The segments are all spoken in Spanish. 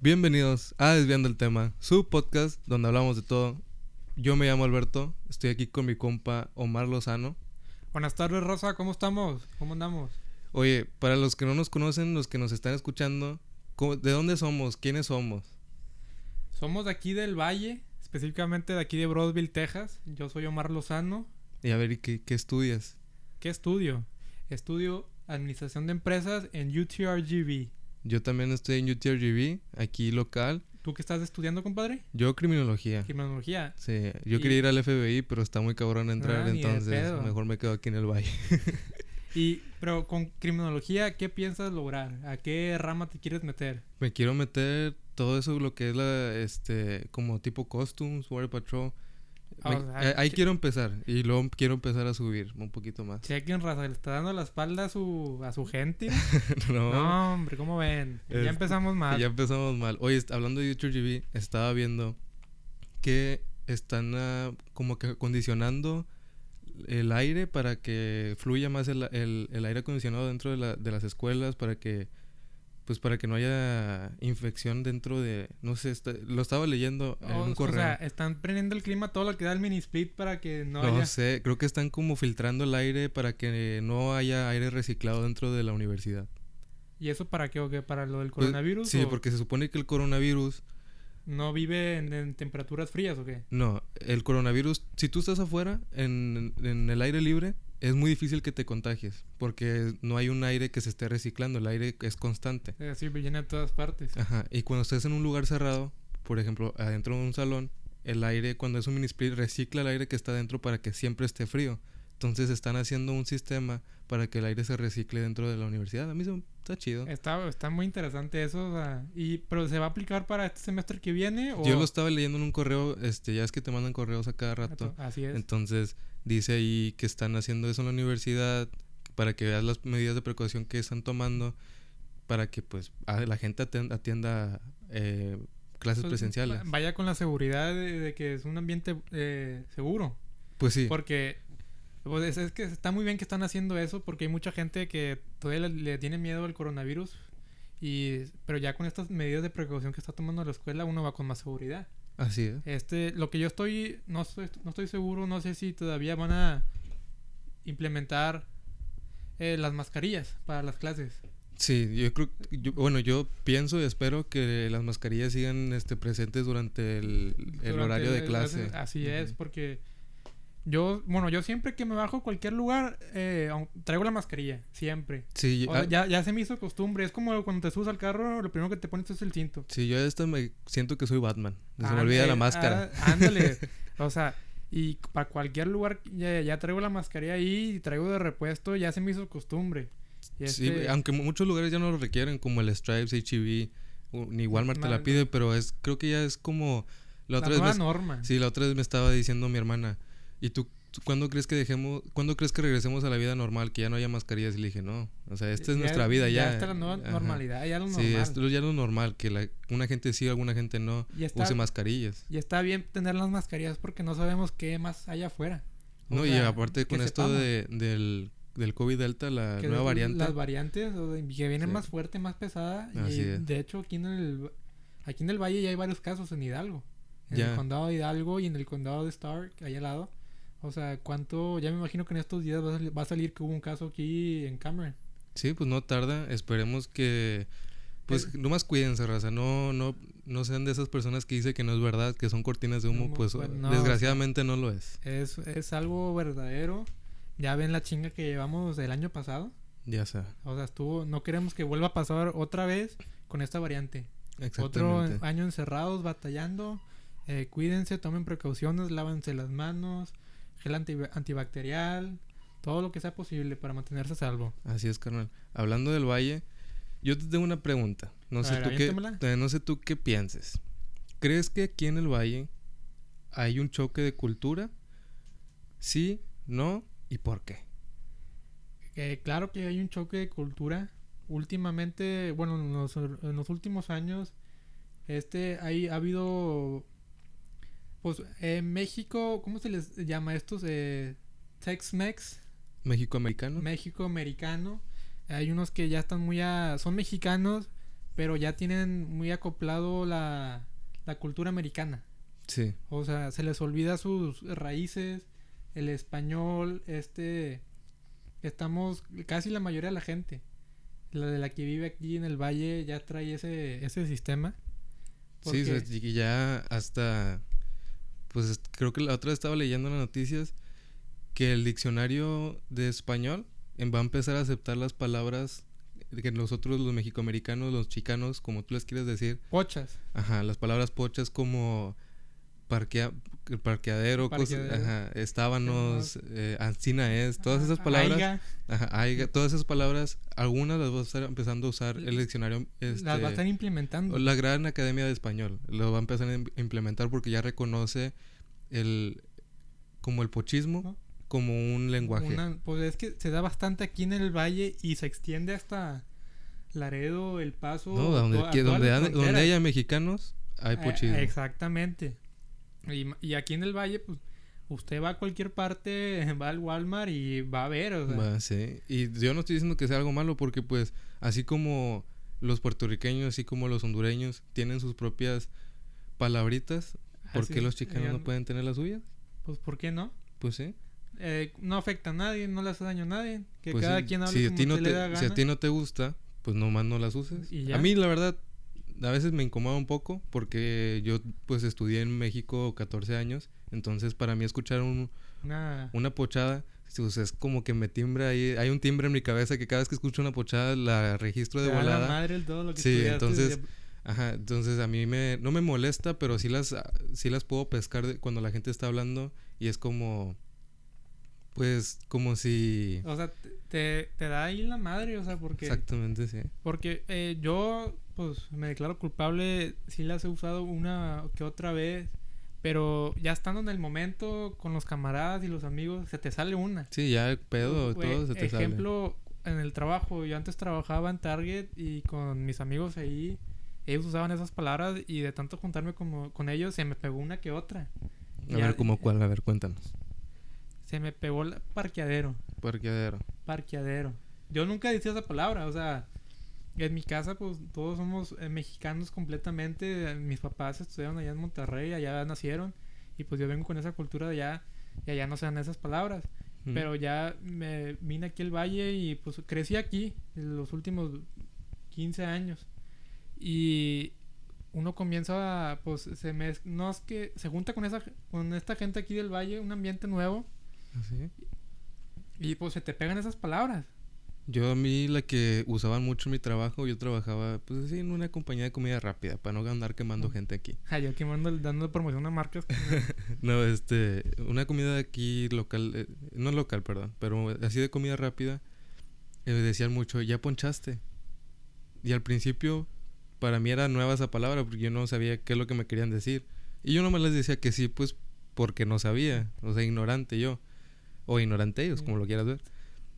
Bienvenidos a Desviando el Tema, su podcast donde hablamos de todo. Yo me llamo Alberto, estoy aquí con mi compa Omar Lozano. Buenas tardes, Rosa, ¿cómo estamos? ¿Cómo andamos? Oye, para los que no nos conocen, los que nos están escuchando, ¿cómo- ¿de dónde somos? ¿Quiénes somos? Somos de aquí del Valle, específicamente de aquí de Broadville, Texas. Yo soy Omar Lozano. Y a ver, ¿y qué, qué estudias? ¿Qué estudio? Estudio Administración de Empresas en UTRGV. Yo también estoy en UTRGV, aquí local. ¿Tú qué estás estudiando, compadre? Yo criminología. Criminología. Sí, yo Y- quería ir al FBI, pero está muy cabrón entrar, Ah, de entonces mejor me quedo aquí en el valle. Y, pero con criminología, ¿qué piensas lograr? ¿A qué rama te quieres meter? Me quiero meter todo eso, lo que es la, este, como tipo costumes, Border Patrol. Me- o sea, eh, ahí que- quiero empezar y luego quiero empezar a subir un poquito más. Chequen, raza, le está dando la espalda a su, a su gente. no, No, hombre, ¿cómo ven? Es- ya empezamos mal. ya empezamos mal. Oye, hablando de UTRGV, estaba viendo que están ah, como que acondicionando el aire para que fluya más el, el- el aire acondicionado dentro de, la- de las escuelas, para que pues para que no haya infección dentro de no sé está- lo estaba leyendo en O- un o correo sea, están prendiendo el clima todo lo que da el mini split para que no, no haya... sé creo que están como filtrando el aire para que no haya aire reciclado dentro de la universidad ¿Y eso para qué o qué? ¿Para lo del Pues, coronavirus? sí o porque se supone que el coronavirus ¿No vive en, en temperaturas frías o qué? No, el coronavirus, si tú estás afuera, en, en el aire libre, es muy difícil que te contagies, porque no hay un aire que se esté reciclando, el aire es constante. Es decir, llena en todas partes. Ajá, y cuando estés en un lugar cerrado, por ejemplo, adentro de un salón, el aire, cuando es un mini split, recicla el aire que está dentro para que siempre esté frío. Entonces están haciendo un sistema para que el aire se recicle dentro de la universidad. A mí me- está chido. Está, está muy interesante eso. o sea, y, ¿Pero se va a aplicar para este semestre que viene? O... Yo lo estaba leyendo en un correo, este, ya es que te mandan correos a cada rato. Así es. Entonces dice ahí que están haciendo eso en la universidad para que veas las medidas de precaución que están tomando para que pues a- la gente atienda eh, clases Pues, presenciales. va- Vaya con la seguridad de, de que es un ambiente eh, seguro. Pues sí, Porque pues, es, es que está muy bien que están haciendo eso porque hay mucha gente que todavía le, le tiene miedo al coronavirus. Y, pero ya con estas medidas de precaución que está tomando la escuela uno va con más seguridad. Así es. Este, lo que yo estoy, no estoy, no estoy seguro, no sé si todavía van a implementar eh, las mascarillas para las clases. Sí, yo creo, yo- bueno, yo pienso y espero que las mascarillas sigan este, presentes durante el, el Durante horario de el- clase. Así es, porque yo, bueno, yo siempre que me bajo a cualquier lugar eh, traigo la mascarilla, siempre. Sí, O sea, ah, ya, ya se me hizo costumbre. Es como cuando te subes al carro, lo primero que te pones es el cinto. sí, yo esta me siento que soy Batman. Se me Ah, olvida la máscara. ah, ándale. o sea, y para cualquier lugar ya, ya traigo la mascarilla ahí y traigo de repuesto, ya se me hizo costumbre. Y Sí, aunque mu- muchos lugares ya no lo requieren, como el Stripes, HEB, u- ni Walmart te la pide, pero es creo que ya es como la la otra vez nueva me, norma. sí, la otra vez me estaba diciendo mi hermana, ¿y tú, tú cuándo crees que dejemos, cuándo crees que regresemos a la vida normal, que ya no haya mascarillas? Y le dije, no, o sea, esta es Ya- nuestra vida ya. Ya está la nueva Ajá. normalidad, ya lo Sí, normal. esto ya lo normal, que la, una gente sí, alguna gente no Y está, use mascarillas. y está bien tener las mascarillas porque no sabemos qué más hay afuera. O No, y aparte con esto de, del, del COVID Delta, la que nueva variante. Las variantes o que vienen Sí. más fuerte, más pesada. Así y es. de hecho aquí en el aquí en el valle ya hay varios casos en Hidalgo. En Ya. el condado de Hidalgo y en el condado de Stark, ahí al lado. O sea, cuánto, ya me imagino que en estos días va a salir, va a salir que hubo un caso aquí en Cameron. Sí, pues no tarda. Esperemos que. Pues Es- nomás cuídense, raza. No, no, no sean de esas personas que dicen que no es verdad, que son cortinas de humo. Pues pues, no, desgraciadamente no lo es. Es, es algo verdadero. Ya ven la chinga que llevamos el año pasado. Ya sea. O sea, estuvo, no queremos que vuelva a pasar otra vez con esta variante. Otro año encerrados, batallando. Eh, cuídense, tomen precauciones, lávense las manos, gel anti- antibacterial, todo lo que sea posible para mantenerse a salvo. Así es, carnal. Hablando del valle, yo te tengo una pregunta. No A sé ver, tú qué, eh, no sé tú qué pienses. ¿Crees que aquí en el valle hay un choque de cultura? Sí, no y por qué. Eh, claro que hay un choque de cultura. Últimamente, bueno, en los, en los últimos años, este, hay, ha habido, pues, en México, ¿cómo se les llama estos? Eh, Tex-Mex, México americano. México americano. Hay unos que ya están muy a... Son mexicanos, pero ya tienen muy acoplado la, la cultura americana. Sí. O sea, se les olvida sus raíces, el español, este... Estamos, casi la mayoría de la gente, la de la que vive aquí en el valle, ya trae ese, ese sistema. Sí, Porque- ya hasta, pues creo que la otra vez estaba leyendo en las noticias que el diccionario de español va a empezar a aceptar las palabras que nosotros los mexicoamericanos, los chicanos, como tú les quieres decir, Pochas. ajá, las palabras pochas como parquea, parqueadero, cosas, Parqueadero. ajá, estábanos, eh, ancina es, todas esas palabras, Aiga, ajá, aiga, todas esas palabras, algunas las va a estar empezando a usar el diccionario, este, las va a estar implementando. o La Gran Academia de Español lo va a empezar a im- implementar porque ya reconoce el como el pochismo ¿No? como un lenguaje. Una- pues es que se da bastante aquí en el valle y se extiende hasta Laredo, El Paso. no, donde, a que- donde, donde haya mexicanos hay Eh, pochismo. exactamente. Y, aquí en el valle, pues, usted va a cualquier parte, va al Walmart y va a ver, o sea, Va, sí. Y yo no estoy diciendo que sea algo malo porque pues así como los puertorriqueños, así como los hondureños tienen sus propias palabritas, ¿por así, qué los chicanos eh, no pueden tener las suyas? Pues, ¿por qué no? Pues sí. Eh, no afecta a nadie, no le hace daño a nadie. Que Pues cada sí. quien hable si a como ti no le da si a ti no te gusta, pues nomás no las uses. Y A mí la verdad a veces me incomoda un poco porque yo pues estudié en México 14 años, entonces para mí escuchar un- Una- una pochada pues, es como que me timbra ahí, hay un timbre en mi cabeza que cada vez que escucho una pochada la registro de te da la volada. madre el todo lo que Sí, entonces, Ajá, entonces a mí me no me molesta, pero sí las sí las puedo pescar de- cuando la gente está hablando y es como pues como si O sea, te- te, da ahí la madre, o sea, porque... exactamente sí. Porque eh, yo, pues, me declaro culpable, sí las he usado una que otra vez, pero ya estando en el momento con los camaradas y los amigos, se te sale una. Sí, ya el pedo, todo se te sale. ejemplo, en el trabajo, yo antes trabajaba en Target y con mis amigos ahí, ellos usaban esas palabras y de tanto juntarme como, con ellos, se me pegó una que otra. A Ya- ver, ¿cómo cuál? A ver, cuéntanos. Se me pegó el parqueadero. Parqueadero. Parqueadero. Yo nunca decía esa palabra, o sea, en mi casa pues todos somos eh, mexicanos completamente, mis papás estudiaron allá en Monterrey, allá nacieron y pues yo vengo con esa cultura de allá y allá no se dan esas palabras, Mm. pero ya me vine aquí al valle y pues crecí aquí en los últimos 15 años y uno comienza a, pues se me no es que se junta con esa con esta gente aquí del valle, un ambiente nuevo ¿Así? y pues se te pegan esas palabras. Yo a mí la que usaban mucho en mi trabajo, yo trabajaba pues así en una compañía de comida rápida para no andar quemando gente aquí. Ay, yo aquí mando dando promoción a marcas. No, este, una comida de aquí local, eh, no local, perdón, pero así de comida rápida, eh, decían mucho, ya ponchaste. Y al principio, para mí era nueva esa palabra, porque yo no sabía qué es lo que me querían decir. Y yo nomás les decía que sí, pues, porque no sabía, o sea, ignorante yo, o ignorante ellos, como lo quieras ver.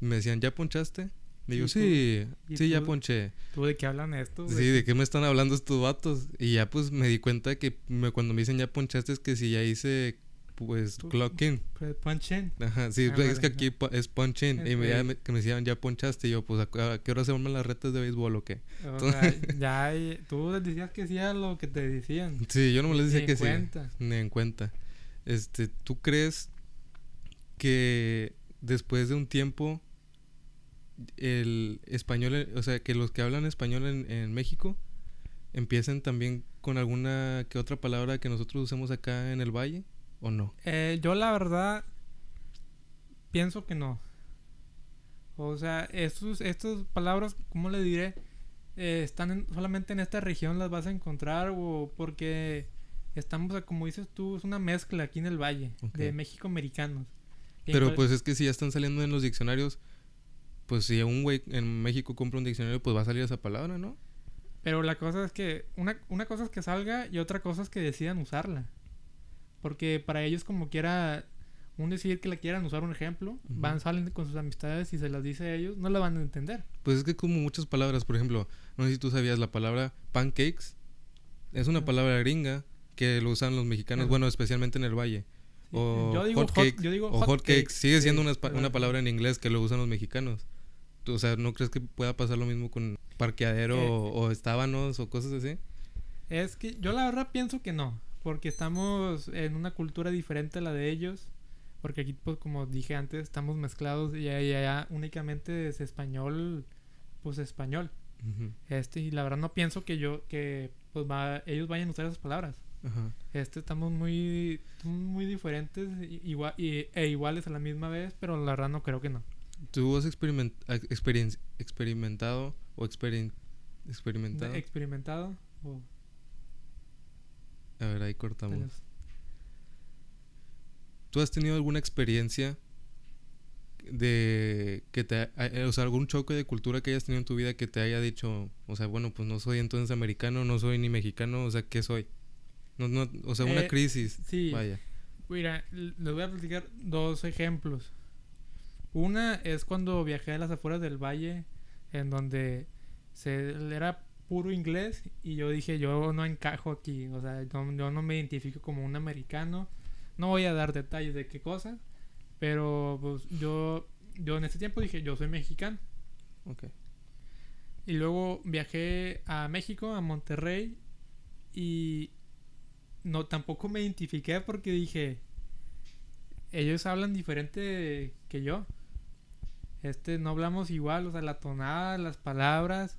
Me decían, ¿ya ponchaste? Y yo, ¿Y tú? sí, ¿Y sí, ya ponché. ¿Tú de qué hablan esto? Sí, ¿de qué me están hablando estos vatos? Y ya pues me di cuenta que me- cuando me dicen ya ponchaste es que si ya hice pues clock in. Pues, Punch-in. Ajá, sí, Ah, pues, es que aquí es punch in. Y me, ya Ok. me- que me decían ya ponchaste. Y yo, pues, ¿a, qué hora se van las retas de béisbol o qué? O sea, ya tú les decías que sí a lo que te decían. Sí, yo no me les Ni decía en que sí. cuenta. Ni en cuenta. Este, ¿tú crees que después de un tiempo el español, o sea, que los que hablan español en, en México empiecen también con alguna que otra palabra que nosotros usemos acá en el valle o no? Eh, yo la verdad pienso que no. O sea, estos, estas palabras, ¿cómo le diré? Eh, están en- solamente en esta región las vas a encontrar o porque estamos, como dices tú, es una mezcla aquí en el valle de México americanos. Y en Pero pues es que si ya están saliendo en los diccionarios, pues si un güey en México compra un diccionario, pues va a salir esa palabra, ¿no? Pero la cosa es que una, una cosa es que salga y otra cosa es que decidan usarla. Porque para ellos como quiera un decir que la quieran usar un ejemplo, van salen con sus amistades y se las dice a ellos, no la van a entender. Pues es que como muchas palabras, por ejemplo, no sé si tú sabías la palabra pancakes, es una palabra gringa que lo usan los mexicanos, bueno, especialmente en el valle. O yo digo hot hot, yo digo o sigue sí, siendo una, palabra en inglés que lo usan los mexicanos. o sea, ¿no crees que pueda pasar lo mismo con parqueadero Eh, o, o estábanos o cosas así? Es que yo la verdad pienso que no, porque estamos en una cultura diferente a la de ellos, porque aquí pues como dije antes estamos mezclados y allá, únicamente es español, pues español. Este y la verdad no pienso que yo que pues va, ellos vayan a usar esas palabras. Ajá. Este estamos muy muy diferentes igual y- e iguales a la misma vez, pero la verdad no creo que no. ¿Tú has experiment- ex- experien- experimentado o experien- experimentado? experimentado A ver, ahí cortamos. los- ¿Tú has tenido alguna experiencia de que te, eh, o sea, algún choque de cultura que hayas tenido en tu vida que te haya dicho, o sea, bueno, pues no soy entonces americano, no soy ni mexicano, o sea, ¿qué soy? No, no, o sea, una Eh, crisis. sí. Vaya. Mira, les voy a platicar dos ejemplos. Una es cuando viajé a las afueras del valle, en donde se era puro inglés y yo dije, yo no encajo aquí, o sea, yo, yo no me identifico como un americano. No voy a dar detalles de qué cosa, pero pues yo, yo en ese tiempo dije, yo soy mexicano. Ok. Y luego viajé a México, a Monterrey, y no tampoco me identifiqué porque dije, ellos hablan diferente que yo. Este, no hablamos igual, o sea, la tonada, las palabras.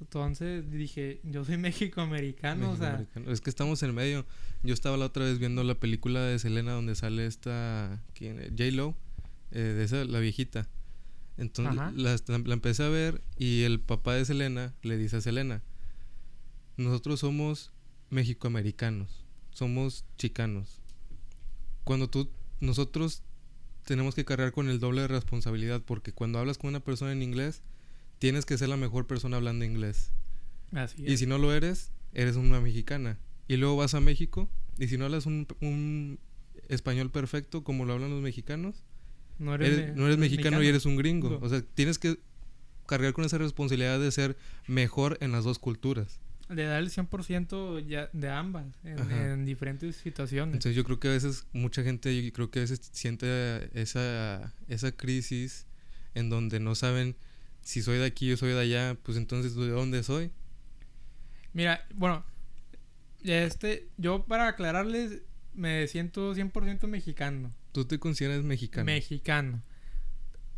Entonces dije, yo soy México-americano, o sea. Es que estamos en medio. Yo estaba la otra vez viendo la película de Selena donde sale esta. J-Lo, eh, de esa, la viejita. Entonces la, la empecé a ver y el papá de Selena le dice a Selena, nosotros somos mexicoamericanos, somos chicanos. Cuando tú, nosotros tenemos que cargar con el doble de responsabilidad porque cuando hablas con una persona en inglés, tienes que ser la mejor persona hablando inglés. así Y es. si no lo eres, eres una mexicana. Y luego vas a México y si no hablas un, un español perfecto como lo hablan los mexicanos, no eres- me- no eres mexicano, y eres un gringo. No. O sea, tienes que cargar con esa responsabilidad de ser mejor en las dos culturas. Le da el 100% ya de ambas, en, diferentes situaciones. Entonces yo creo que a veces mucha gente, yo creo que a veces siente esa, esa crisis en donde no saben si soy de aquí o soy de allá, pues entonces ¿de dónde soy? Mira, bueno, este, yo para aclararles, me siento 100% mexicano. Tú te consideras mexicano. Mexicano.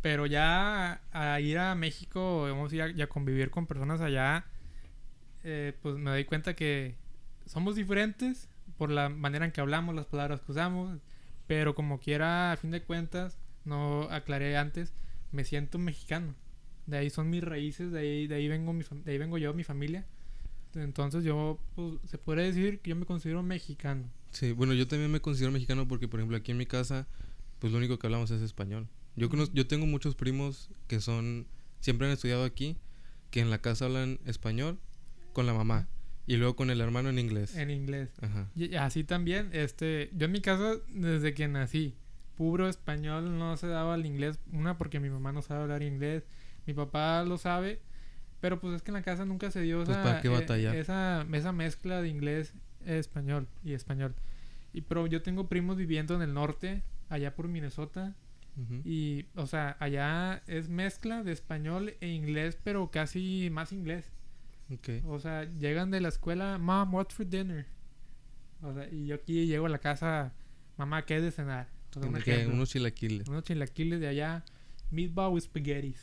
Pero ya a, ir a México, vamos a ir a convivir con personas allá, eh, pues me doy cuenta que somos diferentes por la manera en que hablamos, las palabras que usamos, pero como quiera, a fin de cuentas, no aclaré antes, me siento mexicano. De ahí son mis raíces, de ahí, de ahí vengo mi de ahí vengo yo, mi familia. Entonces yo, pues, se puede decir que yo me considero mexicano. Sí, bueno, yo también me considero mexicano porque, por ejemplo, aquí en mi casa, pues lo único que hablamos es español. Yo, conoz- yo tengo muchos primos que son, siempre han estudiado aquí, que en la casa hablan español con la mamá y luego con el hermano en inglés. En inglés. Ajá. Y así también, este, yo en mi casa, desde que nací, puro español, no se daba el inglés. Una, porque mi mamá no sabe hablar inglés, mi papá lo sabe, pero pues es que en la casa nunca se dio Pues, esa, ¿para qué eh, esa, esa mezcla de inglés, eh, español y español. Y pero yo tengo primos viviendo en el norte, allá por Minnesota, y, o sea, allá es mezcla de español e inglés, pero casi más inglés. Ok. O sea, llegan de la escuela, Mom, what's for dinner? O sea, y yo aquí llego a la casa, mamá, ¿qué es de cenar? Unos chilaquiles. Unos chilaquiles de allá, meatball with spaghetti.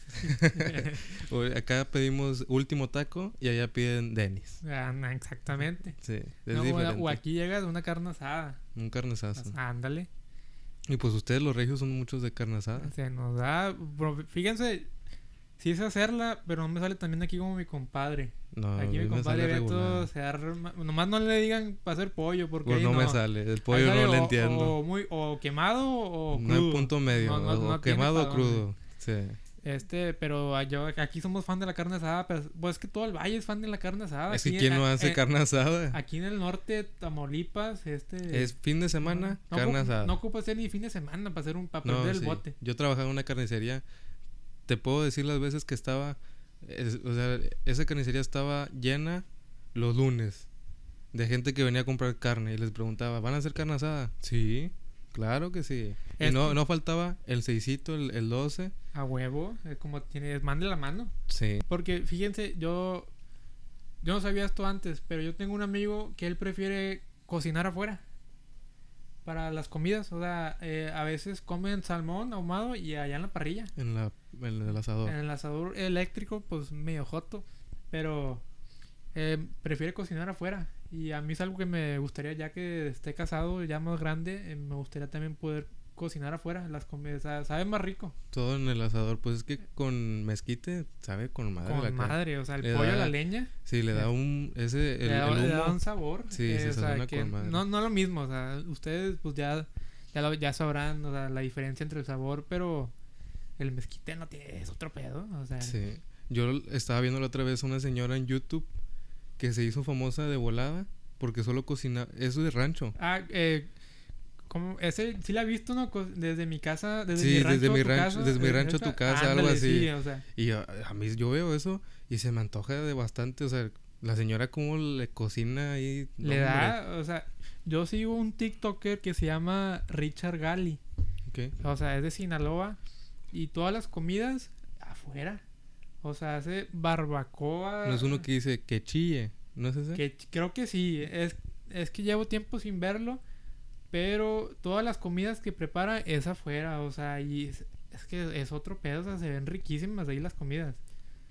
O acá pedimos último taco y allá piden Denis. Ah, no, exactamente. Sí, es No, o- diferente. o aquí llegas una carne asada. Un carne asada. Pues, ándale. Y pues ustedes los regios son muchos de carne asada. Se nos da. Fíjense, sí sé hacerla, pero no me sale también aquí como mi compadre. No, aquí mi compadre Beto se arma- Nomás no le digan para hacer pollo, porque. Pues no, me sale. El pollo sale no le entiendo. O, muy, o quemado o no crudo. hay punto medio. No, no- o no quemado o crudo. Sí. Este, pero a- yo, aquí somos fan de la carne asada, pero pues es que todo el valle es fan de la carne asada. es que ¿quién no hace eh, carne asada? Aquí en el norte, Tamaulipas, este... Es fin de semana, no carne asada. No ocupa ser ni fin de semana para hacer un para No, perder sí. el bote. Yo trabajaba en una carnicería. Te puedo decir las veces que estaba. es- o sea, esa carnicería estaba llena los lunes de gente que venía a comprar carne y les preguntaba: ¿Van a hacer carne asada? Sí. Claro que sí. Y no, no faltaba el seisito, el, el 12. A huevo, es como tiene, mande la mano. Sí. Porque fíjense, yo yo no sabía esto antes, pero yo tengo un amigo que él prefiere cocinar afuera para las comidas, o sea, eh, a veces comen salmón ahumado y allá en la parrilla, En, la, en el asador. en el asador eléctrico, pues medio joto, pero eh, prefiere cocinar afuera y a mí es algo que me gustaría ya que esté casado, ya más grande, eh, me gustaría también poder cocinar afuera las comidas, sa- sabe más rico, Todo en el asador. Pues es que con mezquite sabe con madre. con la madre, o sea, el Le pollo a da- la leña. Sí, le da un... Ese, el, le, da, el le da un sabor. Sí, eh, se o sea, sazona que con madre. no, no lo mismo, o sea, ustedes pues ya, ya, lo- ya sabrán o sea, la diferencia entre el sabor, pero el mezquite no tiene, es otro pedo, o sea, Sí. Yo estaba viendo la otra vez una señora en YouTube que se hizo famosa de volada porque solo cocina... Eso de rancho. Ah, eh, como ese sí la he visto, ¿no? Desde mi casa, desde Sí, mi rancho, desde a mi tu rancho- casa, desde mi rancho a tu casa, algo así. Sí, o sea, Y a, a mí yo veo eso y se me antoja de bastante. O sea, la señora como le cocina ahí. le hombre. da, o sea, yo sigo un TikToker que se llama Richard Gali, o sea, es de Sinaloa y todas las comidas afuera. O sea, hace barbacoa. No es uno que dice que chille. ¿No es ese? Que creo que sí. Es, es que llevo tiempo sin verlo. Pero todas las comidas que prepara es afuera. O sea, y es, es que es otro pedo. O sea, se ven riquísimas ahí las comidas.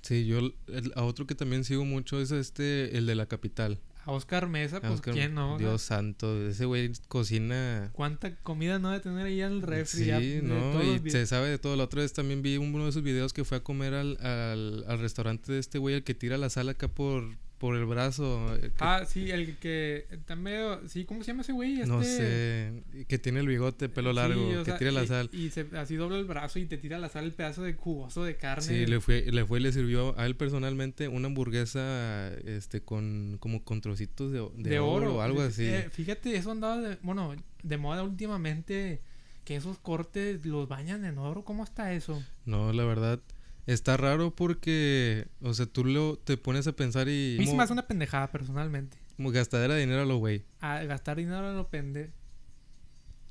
Sí, yo el- a otro que también sigo mucho es este, el de la capital. A Oscar Mesa, pues Oscar- quién no. O sea, Dios santo, ese güey cocina. ¿Cuánta comida no debe tener ahí el refri? Sí, de no, y se sabe de todo. La otra vez también vi uno de esos videos que fue a comer al, al, al restaurante de este güey, el que tira la sal acá por, por el brazo. eh, que- Ah, sí, el que medio... Sí, ¿cómo se llama ese güey? no Este- sé, que tiene el bigote, pelo Sí, largo, que sea, tira la y- sal. Y se, así dobla el brazo y te tira la sal el pedazo de cuboso de carne. Sí, le fue, le fue y le sirvió a él personalmente una hamburguesa este con como con trocitos de, de, de oro, o algo Eh, así. eh, fíjate, eso andaba de, bueno, de moda últimamente que esos cortes los bañan en oro. ¿Cómo está eso? No, la verdad está raro porque, o sea, tú lo te pones a pensar y A mí se me como, hace una pendejada personalmente. como gastadera de dinero a lo güey. A gastar dinero a lo pende.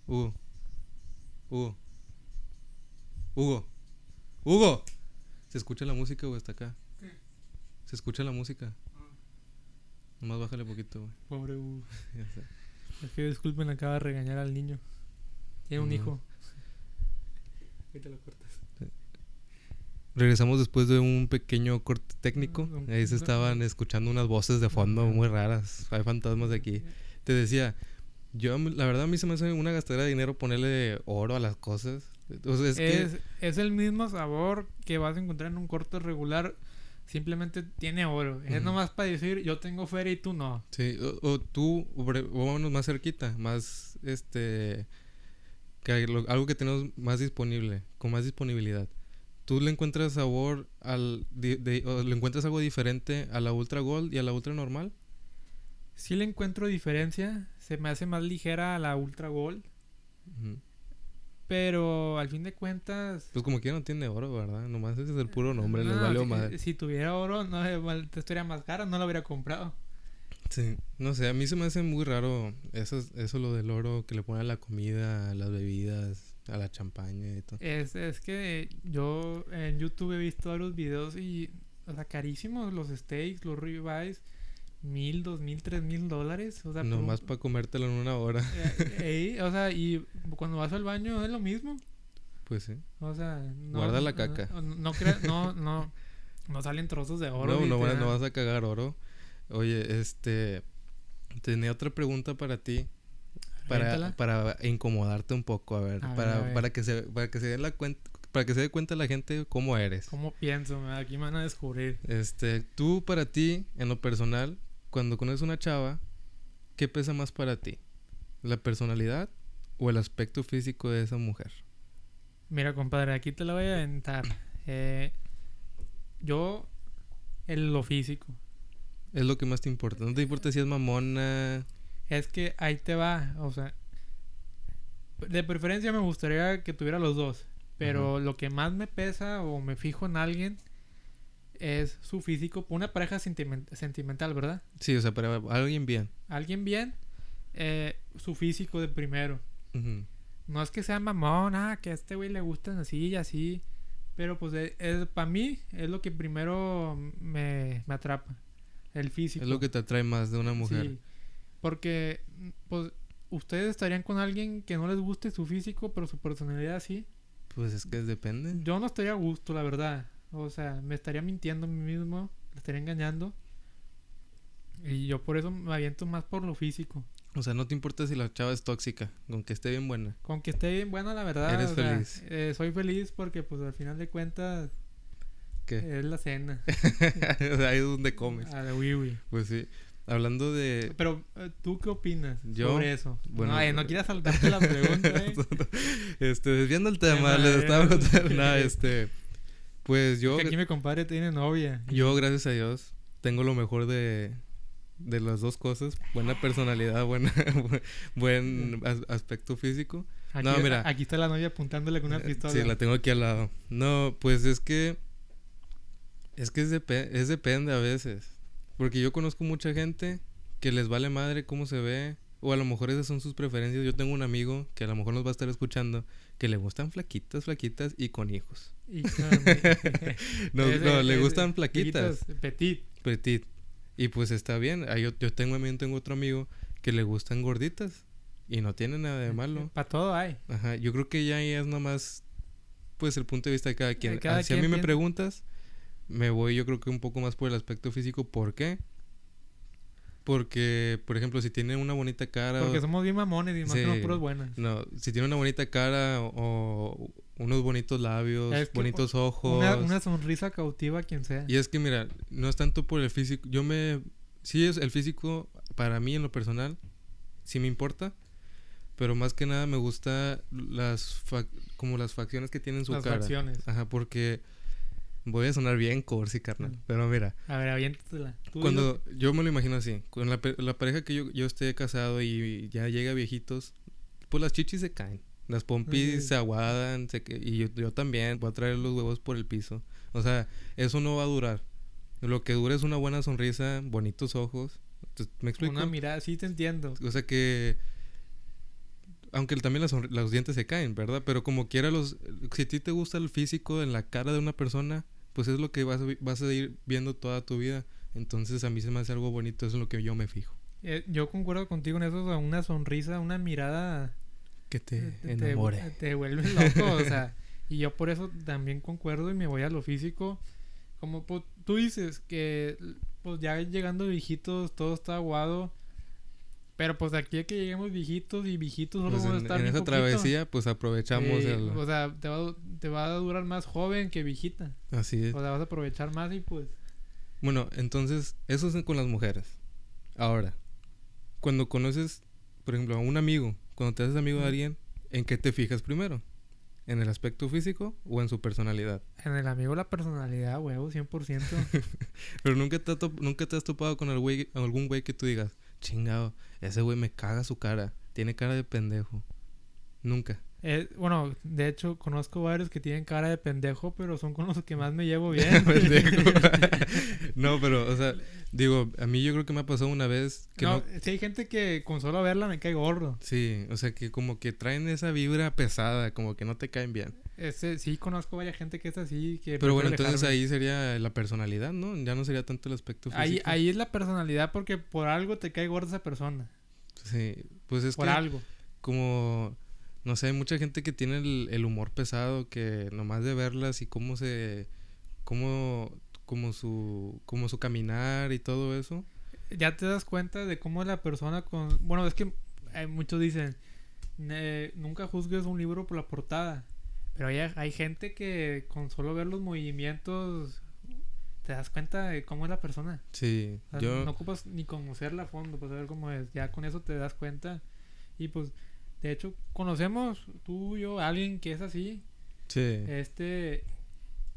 Hugo. Hugo. Hugo. Hugo. ¿Se escucha la música o está acá? ¿Se escucha la música? Nomás bájale poquito, güey. Pobre Hugo. Es que disculpen, acaba de regañar al niño. Tiene un No. hijo. Ahorita lo cortas. Regresamos después de un pequeño corte técnico. Ahí se estaban escuchando unas voces de fondo muy raras. Hay fantasmas de aquí. Te decía, yo la verdad a mí se me hace una gastadera de dinero ponerle oro a las cosas. Es, Es, que es el mismo sabor que vas a encontrar en un corte regular. Simplemente tiene oro. Es nomás para decir, yo tengo feria y tú no. sí, o, o tú, o bre- o vámonos más cerquita, más este que algo que tenemos más disponible, con más disponibilidad. Tú le encuentras sabor al de- o le encuentras algo diferente a la Ultra Gold y a la Ultra normal? Sí le encuentro diferencia. Se me hace más ligera a la Ultra Gold. Pero al fin de cuentas. Pues como que no tiene oro, ¿verdad? Nomás ese es el puro nombre, les no, valió si- madre. Si tuviera oro, no eh, te estaría más cara, no lo hubiera comprado. Sí, no sé, a mí se me hace muy raro eso, eso lo del oro que le ponen a la comida, a las bebidas, a la champaña y todo. Es, es que yo en YouTube he visto varios videos y. O sea, carísimos los steaks, los ribeyes. Mil, dos mil, tres mil dólares. O sea, Nomás para comértelo en una hora. Eh, eh, o sea, y cuando vas al baño es lo mismo. Pues sí. O sea, no, Guarda la caca. No, no, crea- no, no, no salen trozos de oro. No, no, no vas a cagar oro. Oye, este. Tenía otra pregunta para ti. Para, para incomodarte un poco, a ver. A ver, para, a ver. para que se, para que se dé la cuenta. Para que se dé cuenta la gente cómo eres. ¿Cómo pienso? Aquí me van a descubrir. Este, tú para ti, en lo personal, cuando conoces una chava, ¿qué pesa más para ti? ¿La personalidad o el aspecto físico de esa mujer? Mira, compadre, aquí te la voy a aventar. Eh, yo, en lo físico. Es lo que más te importa. No te importa si es mamona. Es que ahí te va. O sea, de preferencia me gustaría que tuviera los dos. Pero lo que más me pesa o me fijo en alguien es su físico. Una pareja sentimen- sentimental, ¿verdad? Sí, o sea, para alguien bien. Alguien bien, eh, su físico de primero. No es que sea mamón, ah, que a este güey le gustan así y así. Pero pues es, para mí es lo que primero me, me atrapa. El físico. Es lo que te atrae más de una mujer. Sí. Porque, pues, ustedes estarían con alguien que no les guste su físico, pero su personalidad sí. Pues es que depende. Yo no estaría a gusto, la verdad. O sea, me estaría mintiendo a mí mismo, me estaría engañando. Y yo por eso me aviento más por lo físico. O sea, no te importa si la chava es tóxica, con que esté bien buena. Con que esté bien buena, la verdad. Eres feliz. Eh, soy feliz porque, pues, al final de cuentas. ¿Qué? Es la cena. Ahí es donde comes. Ah, de oui, Pues sí. Hablando de. Pero, eh, ¿tú qué opinas ¿Yo? sobre eso? Bueno, no, eh, no quieras saltarte la pregunta, eh. este, desviando el tema, les estaba contando. Nada, este. Pues yo. Que aquí mi compadre tiene novia. Yo, gracias a Dios, tengo lo mejor de, de las dos cosas. Buena personalidad, buena, buen as- aspecto físico. Aquí, no, mira. aquí está la novia apuntándole con una Eh, pistola. Sí, la tengo aquí al lado. No, pues es que... Es que es, depe- es depende a veces. Porque yo conozco mucha gente que les vale madre cómo se ve. O a lo mejor esas son sus preferencias. Yo tengo un amigo que a lo mejor nos va a estar escuchando. Que le gustan flaquitas, flaquitas y con hijos. Y- No, no, le gustan flaquitas. Petit. Petit. Y pues está bien. Ah, Yo, yo tengo, también tengo otro amigo que le gustan gorditas. Y no tiene nada de malo. Para todo hay. Ajá, yo creo que ya ahí es nomás, pues, el punto de vista de cada quien. Cada si a mí me preguntas, me voy yo creo que un poco más por el aspecto físico. ¿Por qué? Porque, por ejemplo, si tiene una bonita cara... Porque o- somos bien mamones y más que no Sí. puros buenas. No, si tiene una bonita cara o, o unos bonitos labios, Es que bonitos ojos... Una, una sonrisa cautiva a quien sea. Y es que, mira, no es tanto por el físico. Yo me... Sí, es el físico, para mí en lo personal, sí me importa. Pero más que nada me gusta las... como las facciones que tiene en su Las cara. facciones. Ajá, porque voy a sonar bien corsi, carnal. Mm. Pero mira, A ver, aviéntatela. Cuando yo me lo imagino así, con la, pareja que yo, yo esté casado y ya llega viejitos, pues las chichis se caen. Las pompis se aguadan se y yo, yo también voy a traer los huevos por el piso. O sea, eso no va a durar. Lo que dura es una buena sonrisa, bonitos ojos. ¿Me explico? Una mirada, sí te entiendo. O sea que... Aunque también las los dientes se caen, ¿verdad? Pero como quiera los... Si a ti te gusta el físico en la cara de una persona, pues es lo que vas a, vas a ir viendo toda tu vida. Entonces a mí se me hace algo bonito, eso es lo que yo me fijo. Eh, yo concuerdo contigo en eso. o sea, Una sonrisa, una mirada. Que te te- enamore. Te, te vuelve loco, o sea. Y yo por eso también concuerdo y me voy a lo físico. Como pues, tú dices que pues ya llegando viejitos todo está aguado. Pero pues de aquí a que lleguemos viejitos y viejitos solo Pues vamos a estar en esa poquito. travesía, pues aprovechamos el... O sea, te va, a- te va a durar más joven que viejita. Así es. O sea, vas a aprovechar más y pues... Bueno, entonces, eso es con las mujeres. Ahora, cuando conoces, por ejemplo, a un amigo, cuando te haces amigo de alguien, ¿en qué te fijas primero? ¿En el aspecto físico o en su personalidad? En el amigo la personalidad, huevo, 100%. Pero nunca te, nunca te has topado con el güey- algún güey que tú digas, chingado, ese güey me caga su cara, tiene cara de pendejo. Nunca. Eh, bueno, de hecho, conozco varios que tienen cara de pendejo, pero son con los que más me llevo bien. No, pero, o sea, digo, a mí yo creo que me ha pasado una vez que no, no... sí hay gente que con solo verla me cae gordo. Sí, o sea, que como que traen esa vibra pesada, como que no te caen bien. Ese, sí conozco varias gente que es así. Que Pero bueno, entonces alejarme. ahí sería la personalidad, ¿no? Ya no sería tanto el aspecto físico. ahí, ahí es la personalidad porque por algo te cae gordo esa persona. Sí, pues es por que algo. como, no sé, hay mucha gente que tiene el, el humor pesado que nomás de verlas y cómo se, cómo, como su, como su caminar y todo eso. Ya te das cuenta de cómo la persona con... Bueno, es que hay muchos dicen, "Ne- nunca juzgues un libro por la portada. Pero hay, hay gente que con solo ver los movimientos te das cuenta de cómo es la persona. Sí, O sea, yo, No ocupas ni conocerla a fondo para saber cómo es. Ya con eso te das cuenta. Y pues, de hecho, conocemos tú y yo a alguien que es así. sí, Este.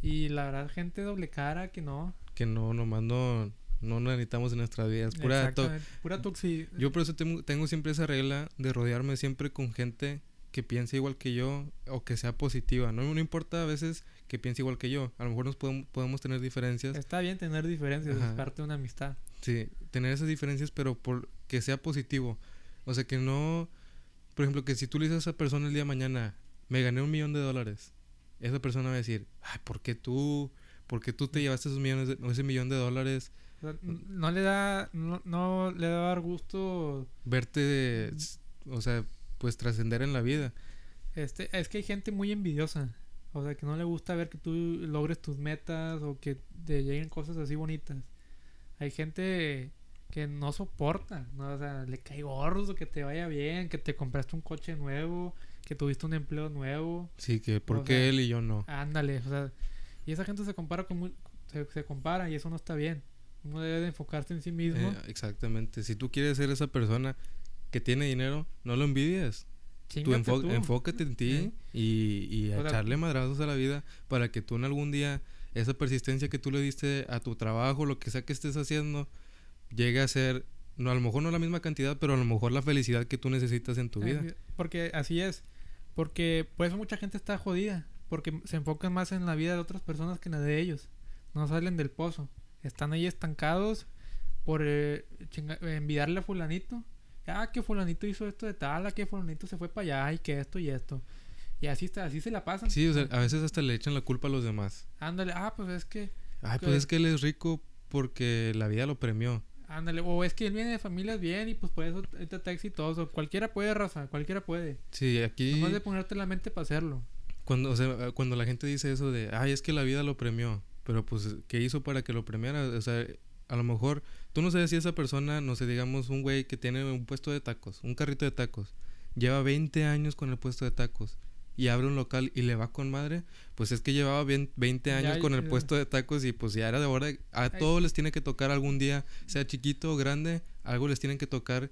Y la verdad, gente doble cara que no. que no, nomás no, no necesitamos en nuestras vidas. Pura to- pura toxi. Yo por eso tengo, tengo siempre esa regla de rodearme siempre con gente que piense igual que yo o que sea positiva. No, no importa a veces que piense igual que yo. A lo mejor nos podemos, podemos tener diferencias. Está bien tener diferencias, es parte de una amistad. Sí, tener esas diferencias, pero por que sea positivo. O sea, que no por ejemplo, que si tú le dices a esa persona el día de mañana, me gané un millón de dólares, esa persona va a decir, ay, ¿por qué tú? ¿Por qué tú te llevaste esos millones de- ese millón de dólares? O sea, n- no le da, no, no le va a dar gusto. Verte, o sea, pues trascender en la vida. Este, es que hay gente muy envidiosa. O sea, que no le gusta ver que tú logres tus metas o que te lleguen cosas así bonitas. Hay gente que no soporta, ¿no? O sea, le cae gordo que te vaya bien, que te compraste un coche nuevo, que tuviste un empleo nuevo. Sí, que ¿por qué sea, él y yo no? Ándale, o sea, y esa gente se compara con muy- se, se compara y eso no está bien. Uno debe de enfocarse en sí mismo. Eh, exactamente. Si tú quieres ser esa persona que tiene dinero, no lo envidies. Tú, Chíngate enfo- tú. enfócate en ti Eh. y, y a echarle madrazos a la vida para que tú en algún día, esa persistencia que tú le diste a tu trabajo, lo que sea que estés haciendo, llegue a ser, no, a lo mejor no la misma cantidad, pero a lo mejor la felicidad que tú necesitas en tu vida. Porque así es. Porque por eso mucha gente está jodida. Porque se enfocan más en la vida de otras personas que en la de ellos. No salen del pozo. Están ahí estancados por eh, eh, a fulanito. Ah, que fulanito hizo esto de tal, ah, que fulanito se fue para allá y que esto y esto. Y así está, así se la pasan. Sí, o sea, a veces hasta le echan la culpa a los demás. Ándale, ah, pues es que, Ay, Que- pues es que él es rico porque la vida lo premió. ándale, o es que él viene de familias bien y pues por eso está exitoso. Cualquiera puede, raza, cualquiera puede. Sí, aquí Nomás de ponerte la mente para hacerlo. cuando, o sea, cuando la gente dice eso de, ay, es que la vida lo premió, pero pues, ¿qué hizo para que lo premiara? O sea, a lo mejor, tú no sabes si esa persona, no sé, digamos, un güey que tiene un puesto de tacos, un carrito de tacos, lleva 20 años con el puesto de tacos y abre un local y le va con madre, pues es que llevaba bien- 20 años Ya, con el ya. puesto de tacos y pues ya era de hora, a todos les tiene que tocar algún día, sea chiquito o grande, algo les tienen que tocar,